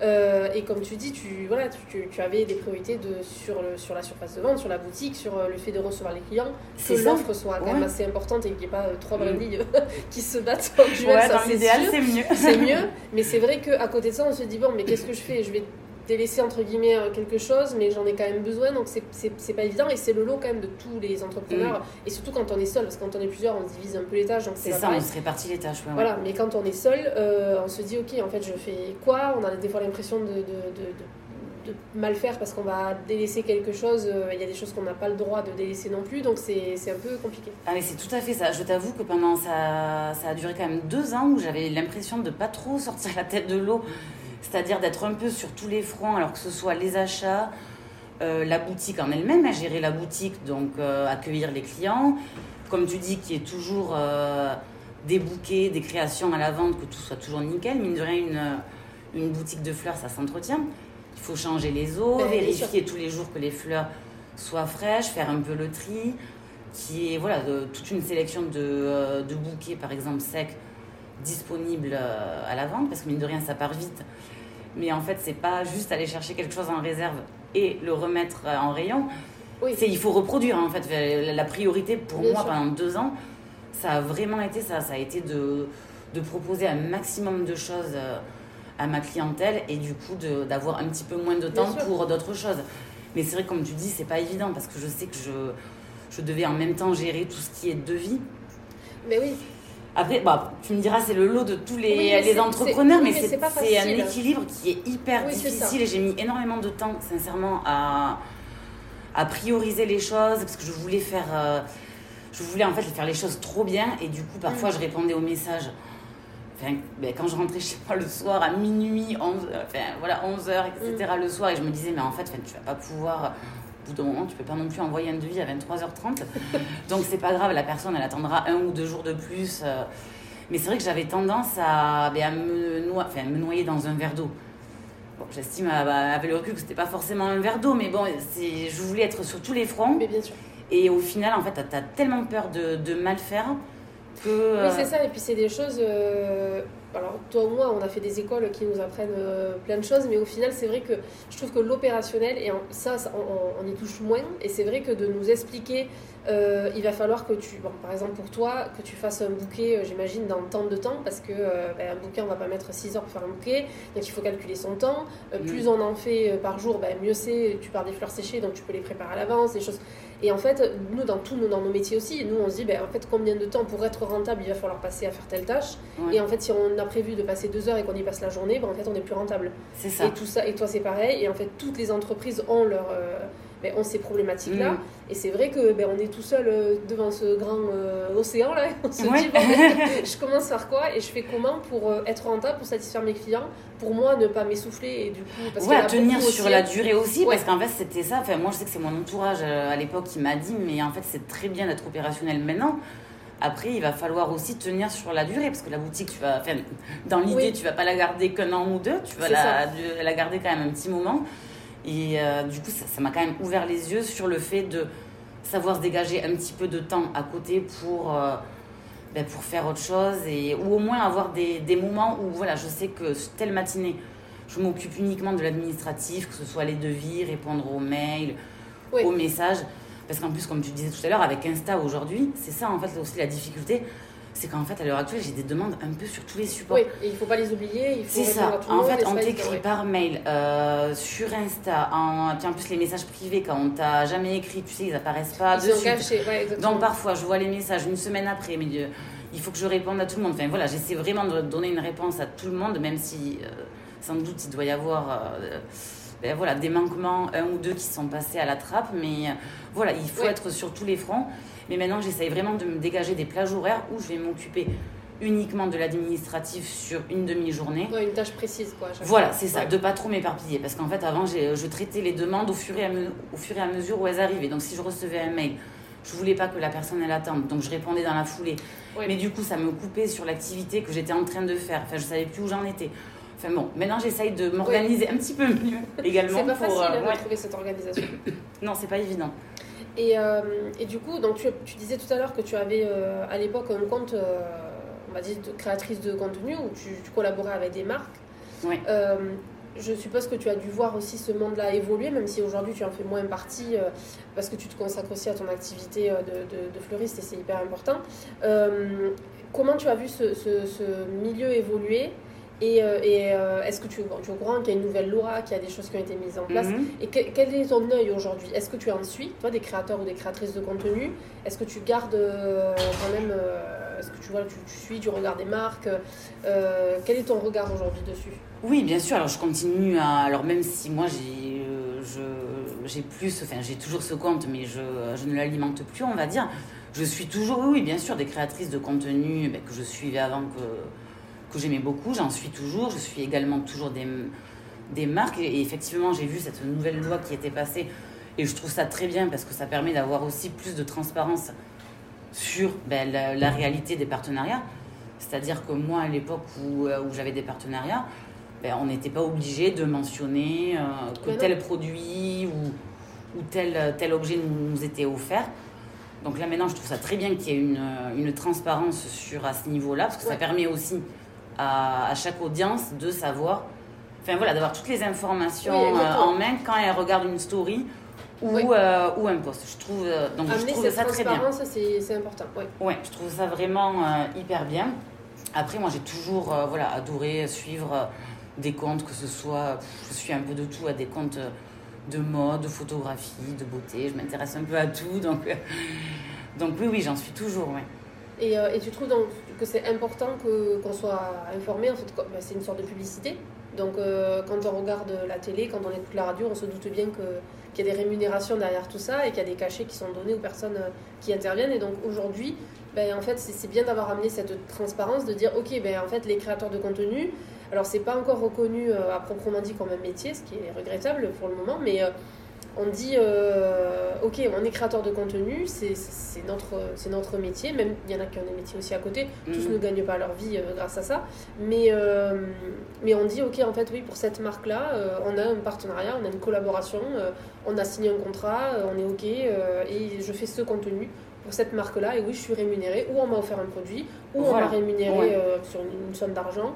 Euh, et comme tu dis, tu, voilà, tu, tu- avais des priorités de, sur, le, sur la surface de vente, sur la boutique, sur euh, le fait de recevoir les clients, que l'offre soit quand même assez importante et qu'il n'y ait pas euh, trois Mm. brindilles qui se battent en duel, Ouais, ça dans c'est l'idéal, sûr. c'est mieux. c'est mieux. Mais c'est vrai qu'à côté de ça, on se dit, bon, mais qu'est-ce que je fais? Je vais délaisser entre guillemets euh, quelque chose, mais j'en ai quand même besoin, donc c'est- pas évident. Et c'est le lot quand même de tous les entrepreneurs, et surtout quand on est seul, parce que quand on est plusieurs, on se divise un peu les tâches, c'est ça, on se répartit les tâches. ouais, ouais. Voilà, mais quand on est seul, euh, on se dit, ok, en fait, je fais quoi? On a des fois l'impression de, de, de- de- de mal faire parce qu'on va délaisser quelque chose. euh, Il y a des choses qu'on n'a pas le droit de délaisser non plus, donc c'est c'est un peu compliqué. Ah mais c'est tout à fait ça. Je t'avoue que pendant ça, ça a duré quand même deux ans où j'avais l'impression de pas trop sortir la tête de l'eau, c'est-à-dire d'être un peu sur tous les fronts, alors que ce soit les achats, euh, la boutique en elle-même, à gérer la boutique, donc euh, accueillir les clients, comme tu dis, qui est toujours euh, des bouquets, des créations à la vente, que tout soit toujours nickel. Mine de rien, une, une boutique de fleurs, ça s'entretient. Il faut changer les eaux, Ben, vérifier tous les jours que les fleurs soient fraîches, faire un peu le tri qui est voilà, de- toute une sélection de, de bouquets, par exemple, secs, disponibles euh, à la vente, parce que mine de rien, ça part vite. Mais en fait, c'est pas juste aller chercher quelque chose en réserve et le remettre euh, en rayon. Oui, C'est il faut reproduire, en fait. La- priorité pour Bien moi sûr. pendant deux ans, ça a vraiment été ça. Ça a été de, de proposer un maximum de choses euh, à ma clientèle et du coup d'avoir un petit peu moins de temps pour d'autres choses. Mais c'est vrai, comme tu dis, c'est pas évident parce que je sais que je, je devais en même temps gérer tout ce qui est devis. mais oui, Après, bah, tu me diras, c'est le lot de tous les, Oui, les entrepreneurs, mais c'est un équilibre qui est hyper Oui, difficile et j'ai mis énormément de temps, sincèrement, à, à prioriser les choses parce que je voulais faire. euh, je voulais en fait faire les choses trop bien et du coup, parfois, Mm. je répondais aux messages. Enfin, ben, quand je rentrais chez moi le soir à minuit, 11, enfin, voilà, 11h, etc. Mm. le soir, et je me disais, mais en fait, enfin, tu vas pas pouvoir. Au bout d'un moment, tu peux pas non plus envoyer un devis à 23h30. Donc, c'est pas grave, la personne, elle attendra un ou deux jours de plus. euh. Mais c'est vrai que j'avais tendance à, ben, à me, noi- enfin, me noyer dans un verre d'eau. Bon, j'estime à- à- avec le recul que c'était pas forcément un verre d'eau, mais bon, je voulais être sur tous les fronts. mais bien sûr. Et au final, en fait, t'as as tellement peur de, de mal faire que. Oui, euh, c'est ça. Et puis, c'est des choses. euh, Alors, toi ou moi, on a fait des écoles qui nous apprennent euh, plein de choses, mais au final, c'est vrai que je trouve que l'opérationnel, et en- ça, ça, on, y touche moins, et c'est vrai que de nous expliquer, il va falloir que tu, bon, par exemple pour toi, que tu fasses un bouquet, j'imagine, dans tant de temps, parce que ben, un bouquet, on va pas mettre 6 heures pour faire un bouquet, donc il faut calculer son temps. Mm. Plus on en fait par jour, ben, mieux c'est. Tu pars des fleurs séchées, donc tu peux les préparer à l'avance, des choses. Et en fait, nous, dans tous nos, dans nos métiers aussi, nous, on se dit, ben, en fait, combien de temps pour être rentable, il va falloir passer à faire telle tâche. Ouais. Et en fait, si on a prévu de passer deux heures et qu'on y passe la journée, ben, en fait, on est plus rentable. C'est ça. Et tout ça, et toi, c'est pareil. Et en fait, toutes les entreprises ont leur, euh, ben, ont ces problématiques-là. Mm. Et c'est vrai que ben, on est tout seul euh, devant ce grand euh, océan là. On se Ouais. dit, bon, ben, je commence par quoi et je fais comment pour euh, être rentable, pour satisfaire mes clients, pour moi ne pas m'essouffler et du coup parce ouais, à a tenir sur aussi. la durée aussi, Ouais. parce qu'en fait, c'était ça. Enfin, moi, je sais que c'est mon entourage euh, à l'époque qui m'a dit, mais en fait, c'est très bien d'être opérationnel maintenant. Après, il va falloir aussi tenir sur la durée, parce que la boutique, tu vas, enfin, dans l'idée, Oui. tu vas pas la garder qu'un an ou deux, tu vas la garder quand même un petit moment. Et euh, du coup, ça m'a quand même ouvert les yeux sur le fait de savoir se dégager un petit peu de temps à côté pour, euh, ben, pour faire autre chose, et, ou au moins avoir des, des moments où, voilà, je sais que telle matinée, je m'occupe uniquement de l'administratif, que ce soit les devis, répondre aux mails, Oui. aux messages. Parce qu'en plus, comme tu disais tout à l'heure, avec Insta aujourd'hui, c'est ça en fait aussi la difficulté. C'est qu'en fait, à l'heure actuelle, j'ai des demandes un peu sur tous les supports. Oui, et il faut pas les oublier. C'est ça. En monde, fait, on t'écrit par mail, euh, sur Insta, en... puis en plus les messages privés, quand on t'a jamais écrit, tu sais, ils apparaissent pas Ils de sont suite. cachés, ouais. Donc parfois, je vois les messages une semaine après, mais euh, il faut que je réponde à tout le monde. Enfin voilà, j'essaie vraiment de donner une réponse à tout le monde, même si euh, sans doute il doit y avoir ben, voilà, des manquements, un ou deux qui sont passés à la trappe, mais voilà, il faut Ouais. être sur tous les fronts. Mais maintenant, j'essaye vraiment de me dégager des plages horaires où je vais m'occuper uniquement de l'administratif sur une demi-journée. Ouais, une tâche précise, quoi. Voilà, c'est ça, Ouais. de pas trop m'éparpiller. Parce qu'en fait, avant, j'ai- je traitais les demandes au fur, et à me- au fur et à mesure où elles arrivaient. Donc, si je recevais un mail, je voulais pas que la personne elle attende. Donc, je répondais dans la foulée. Ouais. Mais du coup, ça me coupait sur l'activité que j'étais en train de faire. Enfin, je savais plus où j'en étais. Enfin bon, maintenant, j'essaye de m'organiser un petit peu mieux également. C'est pas pour, facile euh, hein, de ouais. trouver cette organisation. Non, c'est pas évident. Et, euh, et, du coup, donc tu, tu disais tout à l'heure que tu avais euh, à l'époque un compte, euh, on va dire, de créatrice de contenu où tu, tu collaborais avec des marques. Oui. je suppose que tu as dû voir aussi ce monde-là évoluer, même si aujourd'hui tu en fais moins partie, parce que tu te consacres aussi à ton activité de, de, de fleuriste et c'est hyper important. comment tu as vu ce, ce, ce milieu évoluer? Et, euh, euh, est-ce que tu, tu, es au courant qu'il y a une nouvelle loi, qu'il y a des choses qui ont été mises en place Mhm. Et que- quel est ton œil aujourd'hui? Est-ce que tu en suis, toi, des créateurs ou des créatrices de contenu? Est-ce que tu gardes euh, quand même. Est-ce que tu, vois, tu, tu suis du regard des marques? Euh, Quel est ton regard aujourd'hui dessus? Oui, bien sûr. Alors, je continue à. Alors, même si moi, j'ai, euh, j'ai plus. Enfin, j'ai toujours ce compte, mais je, je ne l'alimente plus, on va dire. Je suis toujours, oui, oui, bien sûr, des créatrices de contenu ben, que je suivais avant, que, que j'aimais beaucoup. J'en suis toujours. Je suis également toujours des, des marques. Et, effectivement, j'ai vu cette nouvelle loi qui était passée. Et je trouve ça très bien parce que ça permet d'avoir aussi plus de transparence sur ben, la, la réalité des partenariats. C'est-à-dire que moi, à l'époque où, euh, où j'avais des partenariats, ben, on n'était pas obligé de mentionner euh, que Mais non. tel produit ou, ou tel, tel objet nous, nous était offert. Donc là, maintenant, je trouve ça très bien qu'il y ait une, une transparence sur, à ce niveau-là, parce que ça permet aussi à, à chaque audience de savoir, enfin voilà, d'avoir toutes les informations Oui, euh, en main quand elle regarde une story ou, Oui. euh, ou un post. Je trouve, euh, donc je trouve ça très bien. transparence, c'est important. Ouais. Ouais, je trouve ça vraiment hyper bien. Après, moi, j'ai toujours voilà, adoré suivre des comptes, que ce soit, je suis un peu de tout, à des comptes de mode, de photographie, de beauté. Je m'intéresse un peu à tout, donc, donc oui, oui, j'en suis toujours. Ouais. Et, euh, et tu trouves donc que c'est important qu'on soit informé En fait, bah, c'est une sorte de publicité. Donc, euh, quand on regarde la télé, quand on écoute la radio, on se doute bien qu'il y a des rémunérations derrière tout ça et qu'il y a des cachets qui sont donnés aux personnes euh, qui interviennent. Et donc, aujourd'hui, ben, en fait, c'est bien d'avoir amené cette transparence, de dire, ok, ben, en fait, les créateurs de contenu, alors c'est pas encore reconnu euh, à proprement dit comme un métier, ce qui est regrettable pour le moment, mais on dit, euh, ok, on est créateur de contenu, c'est notre, c'est notre métier, même il y en a qui ont des métiers aussi à côté, tous Mhm. ne gagnent pas leur vie euh, grâce à ça, mais, euh, mais on dit, ok, en fait, oui, pour cette marque-là, euh, on a un partenariat, on a une collaboration, on a signé un contrat, on est ok, et je fais ce contenu pour cette marque-là, et oui, je suis rémunérée, ou on m'a offert un produit, ou on m'a rémunéré Ouais. sur une, une somme d'argent.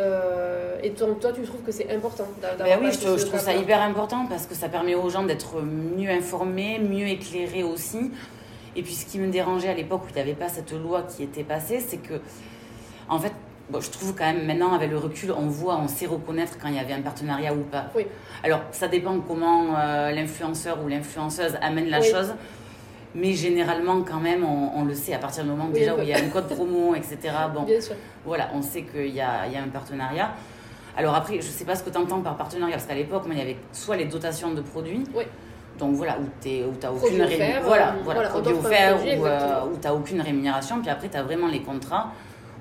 Euh, et donc, toi, tu trouves que c'est important d'a- Ben d'avoir oui, je, te- trouve ça hyper important parce que ça permet aux gens d'être mieux informés, mieux éclairés aussi. Et puis ce qui me dérangeait à l'époque où il n'y avait pas cette loi qui était passée, c'est que, en fait, bon, je trouve quand même maintenant avec le recul, on voit, on sait reconnaître quand il y avait un partenariat ou pas. Oui. Alors ça dépend comment euh, l'influenceur ou l'influenceuse amène la Oui. chose. Mais généralement, quand même, on, on le sait à partir du moment Oui, déjà où il y a un code promo, etc. Bon, Bien sûr. voilà, on sait qu'il y a, il y a un partenariat. Alors après, je ne sais pas ce que tu entends par partenariat, parce qu'à l'époque, il y avait soit les dotations de produits, Oui. donc voilà, où tu n'as aucune rémunération, euh, voilà, voilà, produit offert, produit, ou, euh, où tu n'as aucune rémunération, puis après, tu as vraiment les contrats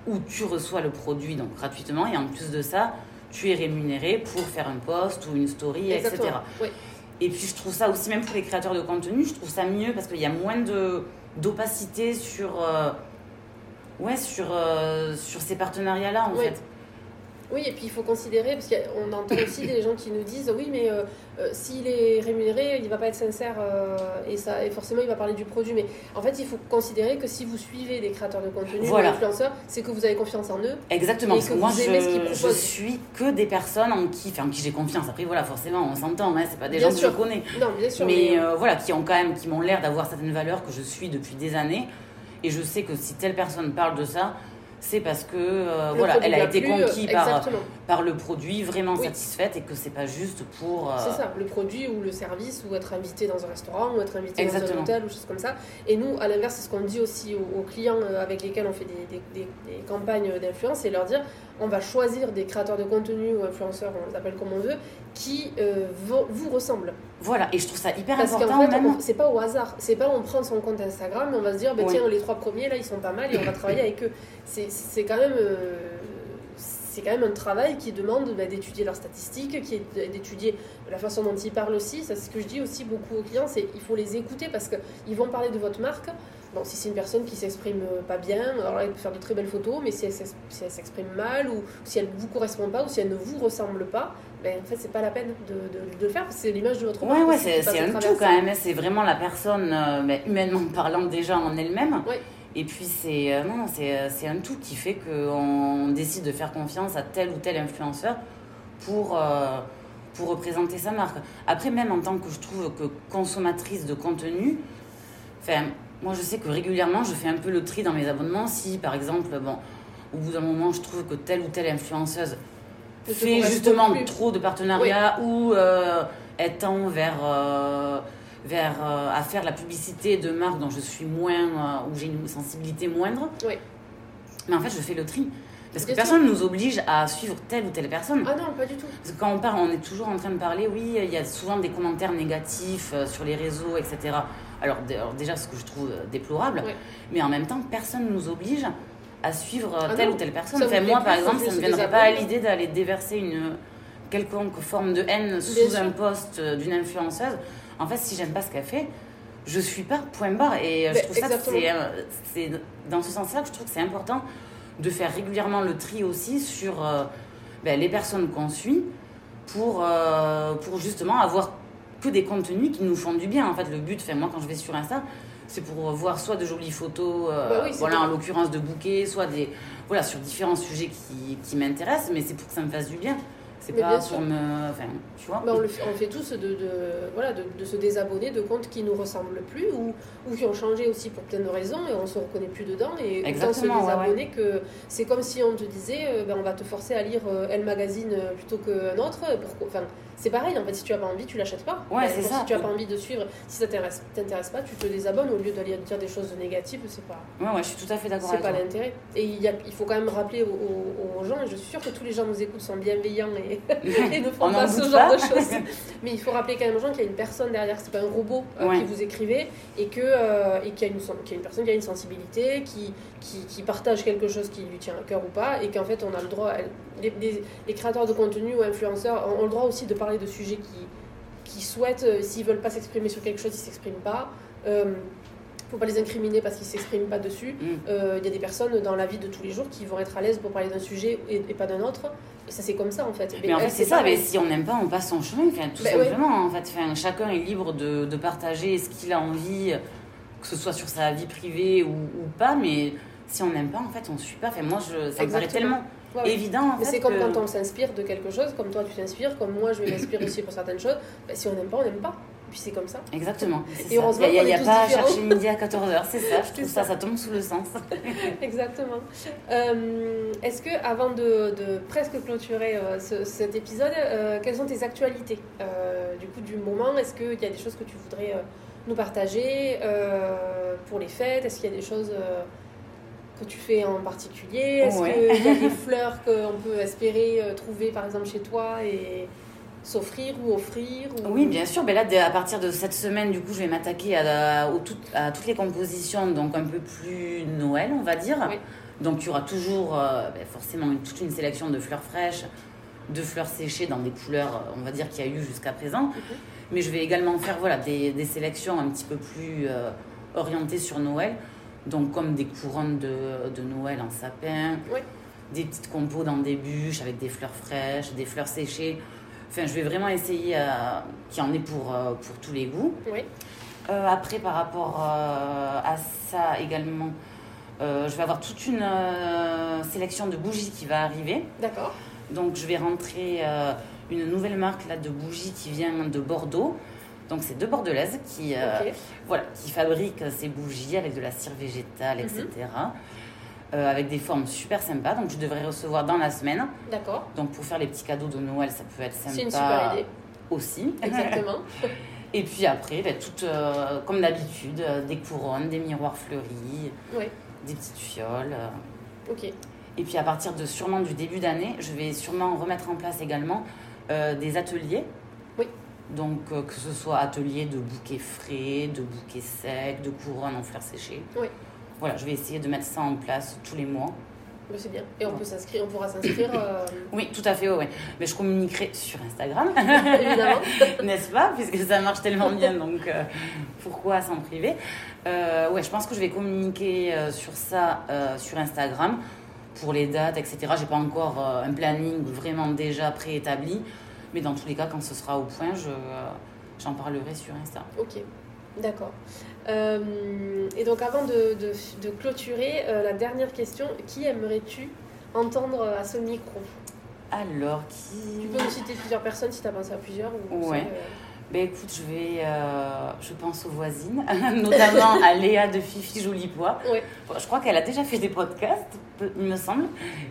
où tu reçois le produit donc gratuitement, et en plus de ça, tu es rémunéré pour faire un post ou une story, etc. Exactement. Oui. Et puis je trouve ça aussi, même pour les créateurs de contenu, je trouve ça mieux parce qu'il y a moins de d'opacité sur, euh, ouais, sur, euh, sur ces partenariats-là en fait. Oui, et puis il faut considérer, parce qu'on entend aussi des gens qui nous disent oui, mais euh, euh, s'il est rémunéré, il ne va pas être sincère euh, et, ça, et forcément il va parler du produit. Mais en fait, il faut considérer que si vous suivez des créateurs de contenu Voilà. ou influenceurs, c'est que vous avez confiance en eux. Exactement, Et parce que, moi vous aimez ce qu'ils je, je proposent. suis que des personnes en qui, enfin, en qui j'ai confiance. Après voilà, forcément on s'entend, hein, c'est pas des Bien gens sûr. que je connais. Non, bien sûr. mais euh, voilà, qui ont quand même, qui m'ont l'air d'avoir certaines valeurs que je suis depuis des années. Et je sais que si telle personne parle de ça, c'est parce que euh, voilà, elle a été conquise euh, par, par le produit, vraiment Oui. satisfaite, et que c'est pas juste pour. euh, C'est ça, le produit ou le service, ou être invité dans un restaurant, ou être invité dans un hôtel, ou choses comme ça. Et nous, à l'inverse, c'est ce qu'on dit aussi aux, aux clients euh, avec lesquels on fait des, des- des- des campagnes d'influence, c'est leur dire on va choisir des créateurs de contenu ou influenceurs, on les appelle comme on veut, qui euh, vo- vous ressemblent. Voilà, et je trouve ça hyper Parce qu'en important fait, même. on- c'est pas au hasard. C'est pas on prend son compte Instagram et on va se dire, bah, Oui. tiens, les trois premiers là, ils sont pas mal et on va travailler avec eux. C'est quand même. euh, c'est quand même un travail qui demande bah, d'étudier leurs statistiques, qui est d'étudier la façon dont ils parlent aussi. C'est ce que je dis aussi beaucoup aux clients, c'est il faut les écouter parce qu'ils vont parler de votre marque. Bon, si c'est une personne qui s'exprime pas bien, alors là, elle peut faire de très belles photos, mais si elle s'exprime mal, ou si elle ne vous correspond pas, ou si elle ne vous ressemble pas, ben, en fait, c'est pas la peine de, de- de le faire, parce que c'est l'image de votre Ouais, marque ouais, c'est c'est un tout quand même. hein. C'est vraiment la personne, euh, ben, humainement parlant, déjà en elle-même. Ouais. Et puis, c'est euh, non, c'est euh, c'est un tout qui fait qu'on décide de faire confiance à tel ou tel influenceur pour, euh, pour représenter sa marque. Après, même en tant que je trouve que consommatrice de contenu, enfin, moi, je sais que régulièrement, je fais un peu le tri dans mes abonnements. Si, par exemple, bon, au bout d'un moment, je trouve que telle ou telle influenceuse fait justement trop de partenariats ou euh, elle tend vers, euh, vers euh, à faire la publicité de marques dont je suis moins, euh, où j'ai une sensibilité moindre. Oui. Mais en fait, je fais le tri. Parce que personne ne nous oblige à suivre telle ou telle personne. Ah non, pas du tout. Parce que quand on parle, on est toujours en train de parler, oui, il y a souvent des commentaires négatifs sur les réseaux, etc. Alors, déjà, ce que je trouve euh, déplorable, mais en même temps, personne ne nous oblige à suivre euh, Ah telle non. ou telle personne. Enfin, moi, par exemple, ça ne me viendrait pas à l'idée d'aller déverser une quelconque forme de haine sous un post euh, d'une influenceuse. En fait, si j'aime pas ce qu'elle fait, je suis pas, point barre. Et euh, je Ben, trouve ça exactement. c'est, euh, c'est dans ce sens-là que je trouve que c'est important de faire régulièrement le tri aussi sur euh, ben, les personnes qu'on suit pour, euh, pour justement avoir que des contenus qui nous font du bien. En fait, le but, moi, quand je vais sur Insta, c'est pour voir soit de jolies photos, euh, Bah oui, voilà, bien. en l'occurrence de bouquets, soit des, voilà, sur différents sujets qui, qui m'intéressent, mais c'est pour que ça me fasse du bien. C'est Mais pas bien pour me. Enfin, tu vois Ben, on, le fait, on fait tous de, de, voilà, de, de se désabonner de comptes qui nous ressemblent plus ou, ou qui ont changé aussi pour plein de raisons et on se reconnaît plus dedans. Et se Exactement, ouais, désabonner que c'est comme si on te disait euh, ben, on va te forcer à lire euh, Elle Magazine euh, plutôt qu'un autre. Pourquoi enfin, c'est pareil, en fait, si tu as pas envie, tu l'achètes pas. Ouais, c'est donc, ça. Si tu as pas envie de suivre, si ça t'intéresse t'intéresse pas, tu te désabonnes au lieu d'aller dire des choses négatives, c'est pas. Ouais, ouais, je suis tout à fait d'accord C'est pas l'intérêt. Et il, y a- il faut quand même rappeler aux, gens, et je suis sûre que tous les gens nous écoutent, sont bienveillants et, et ne font On pas ce genre pas. de choses. Mais il faut rappeler quand même aux gens qu'il y a une personne derrière, c'est pas un robot euh, Ouais. qui vous écrivait, et que euh, et qu'il y, y a une personne qui a une sensibilité, qui, qui, qui partage quelque chose qui lui tient à cœur ou pas, et qu'en fait on a le droit, les, les- les créateurs de contenu ou influenceurs ont, le droit aussi de parler de sujets qui, qui souhaitent, euh, s'ils veulent pas s'exprimer sur quelque chose, ils s'expriment pas. Euh, faut pas les incriminer parce qu'ils s'expriment pas dessus. Mm. Euh, Il y a des personnes dans la vie de tous les jours qui vont être à l'aise pour parler d'un sujet et, et pas d'un autre. Et ça, c'est comme ça en fait. Mais en elle, fait, c'est ça, mais si on n'aime pas, on passe son chemin, enfin, tout Ben ouais. simplement. En fait, enfin, chacun est libre de, de partager ce qu'il a envie, que ce soit sur sa vie privée ou, ou pas, mais si on n'aime pas, en fait, on ne suit pas. Enfin, moi, je, ça me paraît tellement Ouais, ouais. évident. En c'est comme que- quand on s'inspire de quelque chose, comme toi tu t'inspires, comme moi je vais m'inspirer aussi pour certaines choses. Ben, si on n'aime pas, on n'aime pas. Puis c'est comme ça. Exactement. Et ça. heureusement Il n'y a, pas à chercher midi à 14h, c'est ça. Je trouve ça. ça, ça tombe sous le sens. Exactement. Euh, Est-ce que avant de, de presque clôturer euh, ce- cet épisode, euh, quelles sont tes actualités? Du coup du moment Est-ce qu'il y a des choses que tu voudrais nous partager euh, pour les fêtes Est-ce qu'il y a des choses euh, que tu fais en particulier? Est-ce Ouais. qu'il y a des fleurs qu'on peut espérer euh, trouver par exemple chez toi et s'offrir ou offrir ou- Oui, bien sûr. Ben là, à partir de cette semaine, du coup, je vais m'attaquer à, toutes les compositions, donc un peu plus Noël, on va dire. Oui. Donc, il y aura toujours ben, forcément une- toute une sélection de fleurs fraîches, de fleurs séchées dans des couleurs, on va dire, qu'il y a eu jusqu'à présent. Mhm. Mais je vais également faire voilà, des, des sélections un petit peu plus euh, orientées sur Noël. Donc, comme des couronnes de, de Noël en sapin, Oui. des petites compos dans des bûches avec des fleurs fraîches, des fleurs séchées. Enfin, je vais vraiment essayer euh, qu'il y en ait pour, euh, pour tous les goûts. Oui. Après, par rapport à ça également, je vais avoir toute une sélection de bougies qui va arriver. D'accord. Donc, je vais rentrer une nouvelle marque là, de bougies qui vient de Bordeaux. Donc, c'est deux Bordelaises qui, euh, voilà, qui fabriquent ces bougies avec de la cire végétale, Mhm. etc. Euh, avec des formes super sympas. Donc, je devrais recevoir dans la semaine. D'accord. Donc, pour faire les petits cadeaux de Noël, ça peut être sympa C'est une super idée. aussi. Exactement. Et puis après, ben, tout, euh, comme d'habitude, des couronnes, des miroirs fleuris, oui. des petites fioles. Ok. Et puis à partir de sûrement du début d'année, je vais sûrement remettre en place également euh, des ateliers. Oui. Donc euh, que ce soit ateliers de bouquets frais, de bouquets secs, de couronnes en fleurs séchées. Oui. Voilà, je vais essayer de mettre ça en place tous les mois Mais c'est bien. Et on peut s'inscrire, on pourra s'inscrire. euh, Oui, tout à fait, ouais. Mais je communiquerai sur Instagram, évidemment. n'est-ce pas? Puisque ça marche tellement bien, donc euh, pourquoi s'en priver? Euh, Ouais, je pense que je vais communiquer sur ça sur Instagram pour les dates, etc. J'ai pas encore euh, un planning vraiment déjà préétabli, mais dans tous les cas, quand ce sera au point, je, euh, j'en parlerai sur Insta. Ok, d'accord. Euh, et donc avant de, de, de clôturer, euh, la dernière question, qui aimerais-tu entendre à ce micro? Alors, qui Tu peux citer plusieurs personnes si tu as pensé à plusieurs. Ou Ouais. euh, Ben écoute, je vais, euh, je pense aux voisines, notamment à Léa de Fifi Jolipois. Ouais. Je crois qu'elle a déjà fait des podcasts, il me semble,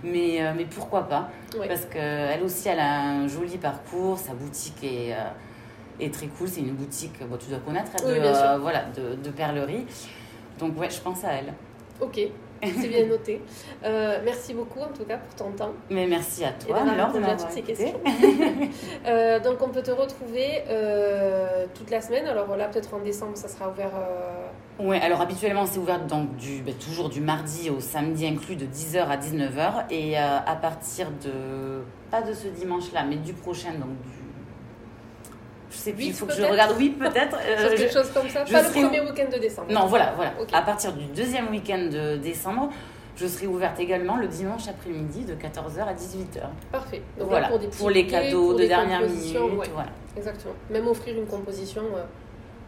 mais, euh, mais pourquoi pas? Ouais. Parce qu'elle aussi, elle a un joli parcours, sa boutique est, euh, est très cool. C'est une boutique, bon, tu dois connaître, Oui, de, voilà, de, de perlerie. Donc ouais, je pense à elle. Ok, c'est bien noté. Euh, merci beaucoup en tout cas pour ton temps. Mais merci à toi, Laure, de m'avoir toutes ces questions. Euh, donc on peut te retrouver euh, toute la semaine. Alors là, peut-être en décembre, ça sera ouvert. Ouais, alors habituellement c'est ouvert donc du, ben, toujours du mardi au samedi inclus de 10h à 19h et à partir de, pas de ce dimanche-là, mais du prochain, donc du... Je sais plus, il faut que je regarde, oui peut-être. euh, quelque je- chose comme ça. Pas le premier week-end de décembre. Non, voilà, voilà. À partir du deuxième week-end de décembre, je serai ouverte également le dimanche après-midi de 14h à 18h. Parfait. Donc Voilà, là, pour, des les cadeaux pour de dernière minute. ouais, Voilà. exactement. Même offrir une composition euh,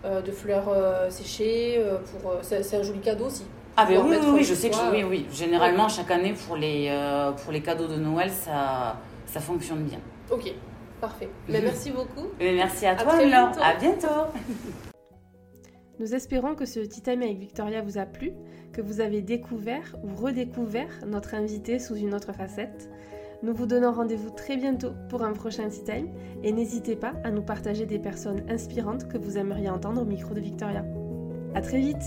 euh, de fleurs euh, séchées. pour, c'est, un joli cadeau aussi. Ah ben oui, oui, oui, je sais que oui, oui. Généralement, chaque année, pour les, pour les cadeaux de Noël, ça, ça fonctionne bien. Ok, parfait. Mais merci beaucoup. Mais merci à À toi, Laure. bientôt. À bientôt. Nous espérons que ce Tea Time avec Victoria vous a plu, que vous avez découvert ou redécouvert notre invité sous une autre facette. Nous vous donnons rendez-vous très bientôt pour un prochain Tea Time et n'hésitez pas à nous partager des personnes inspirantes que vous aimeriez entendre au micro de Victoria. À très vite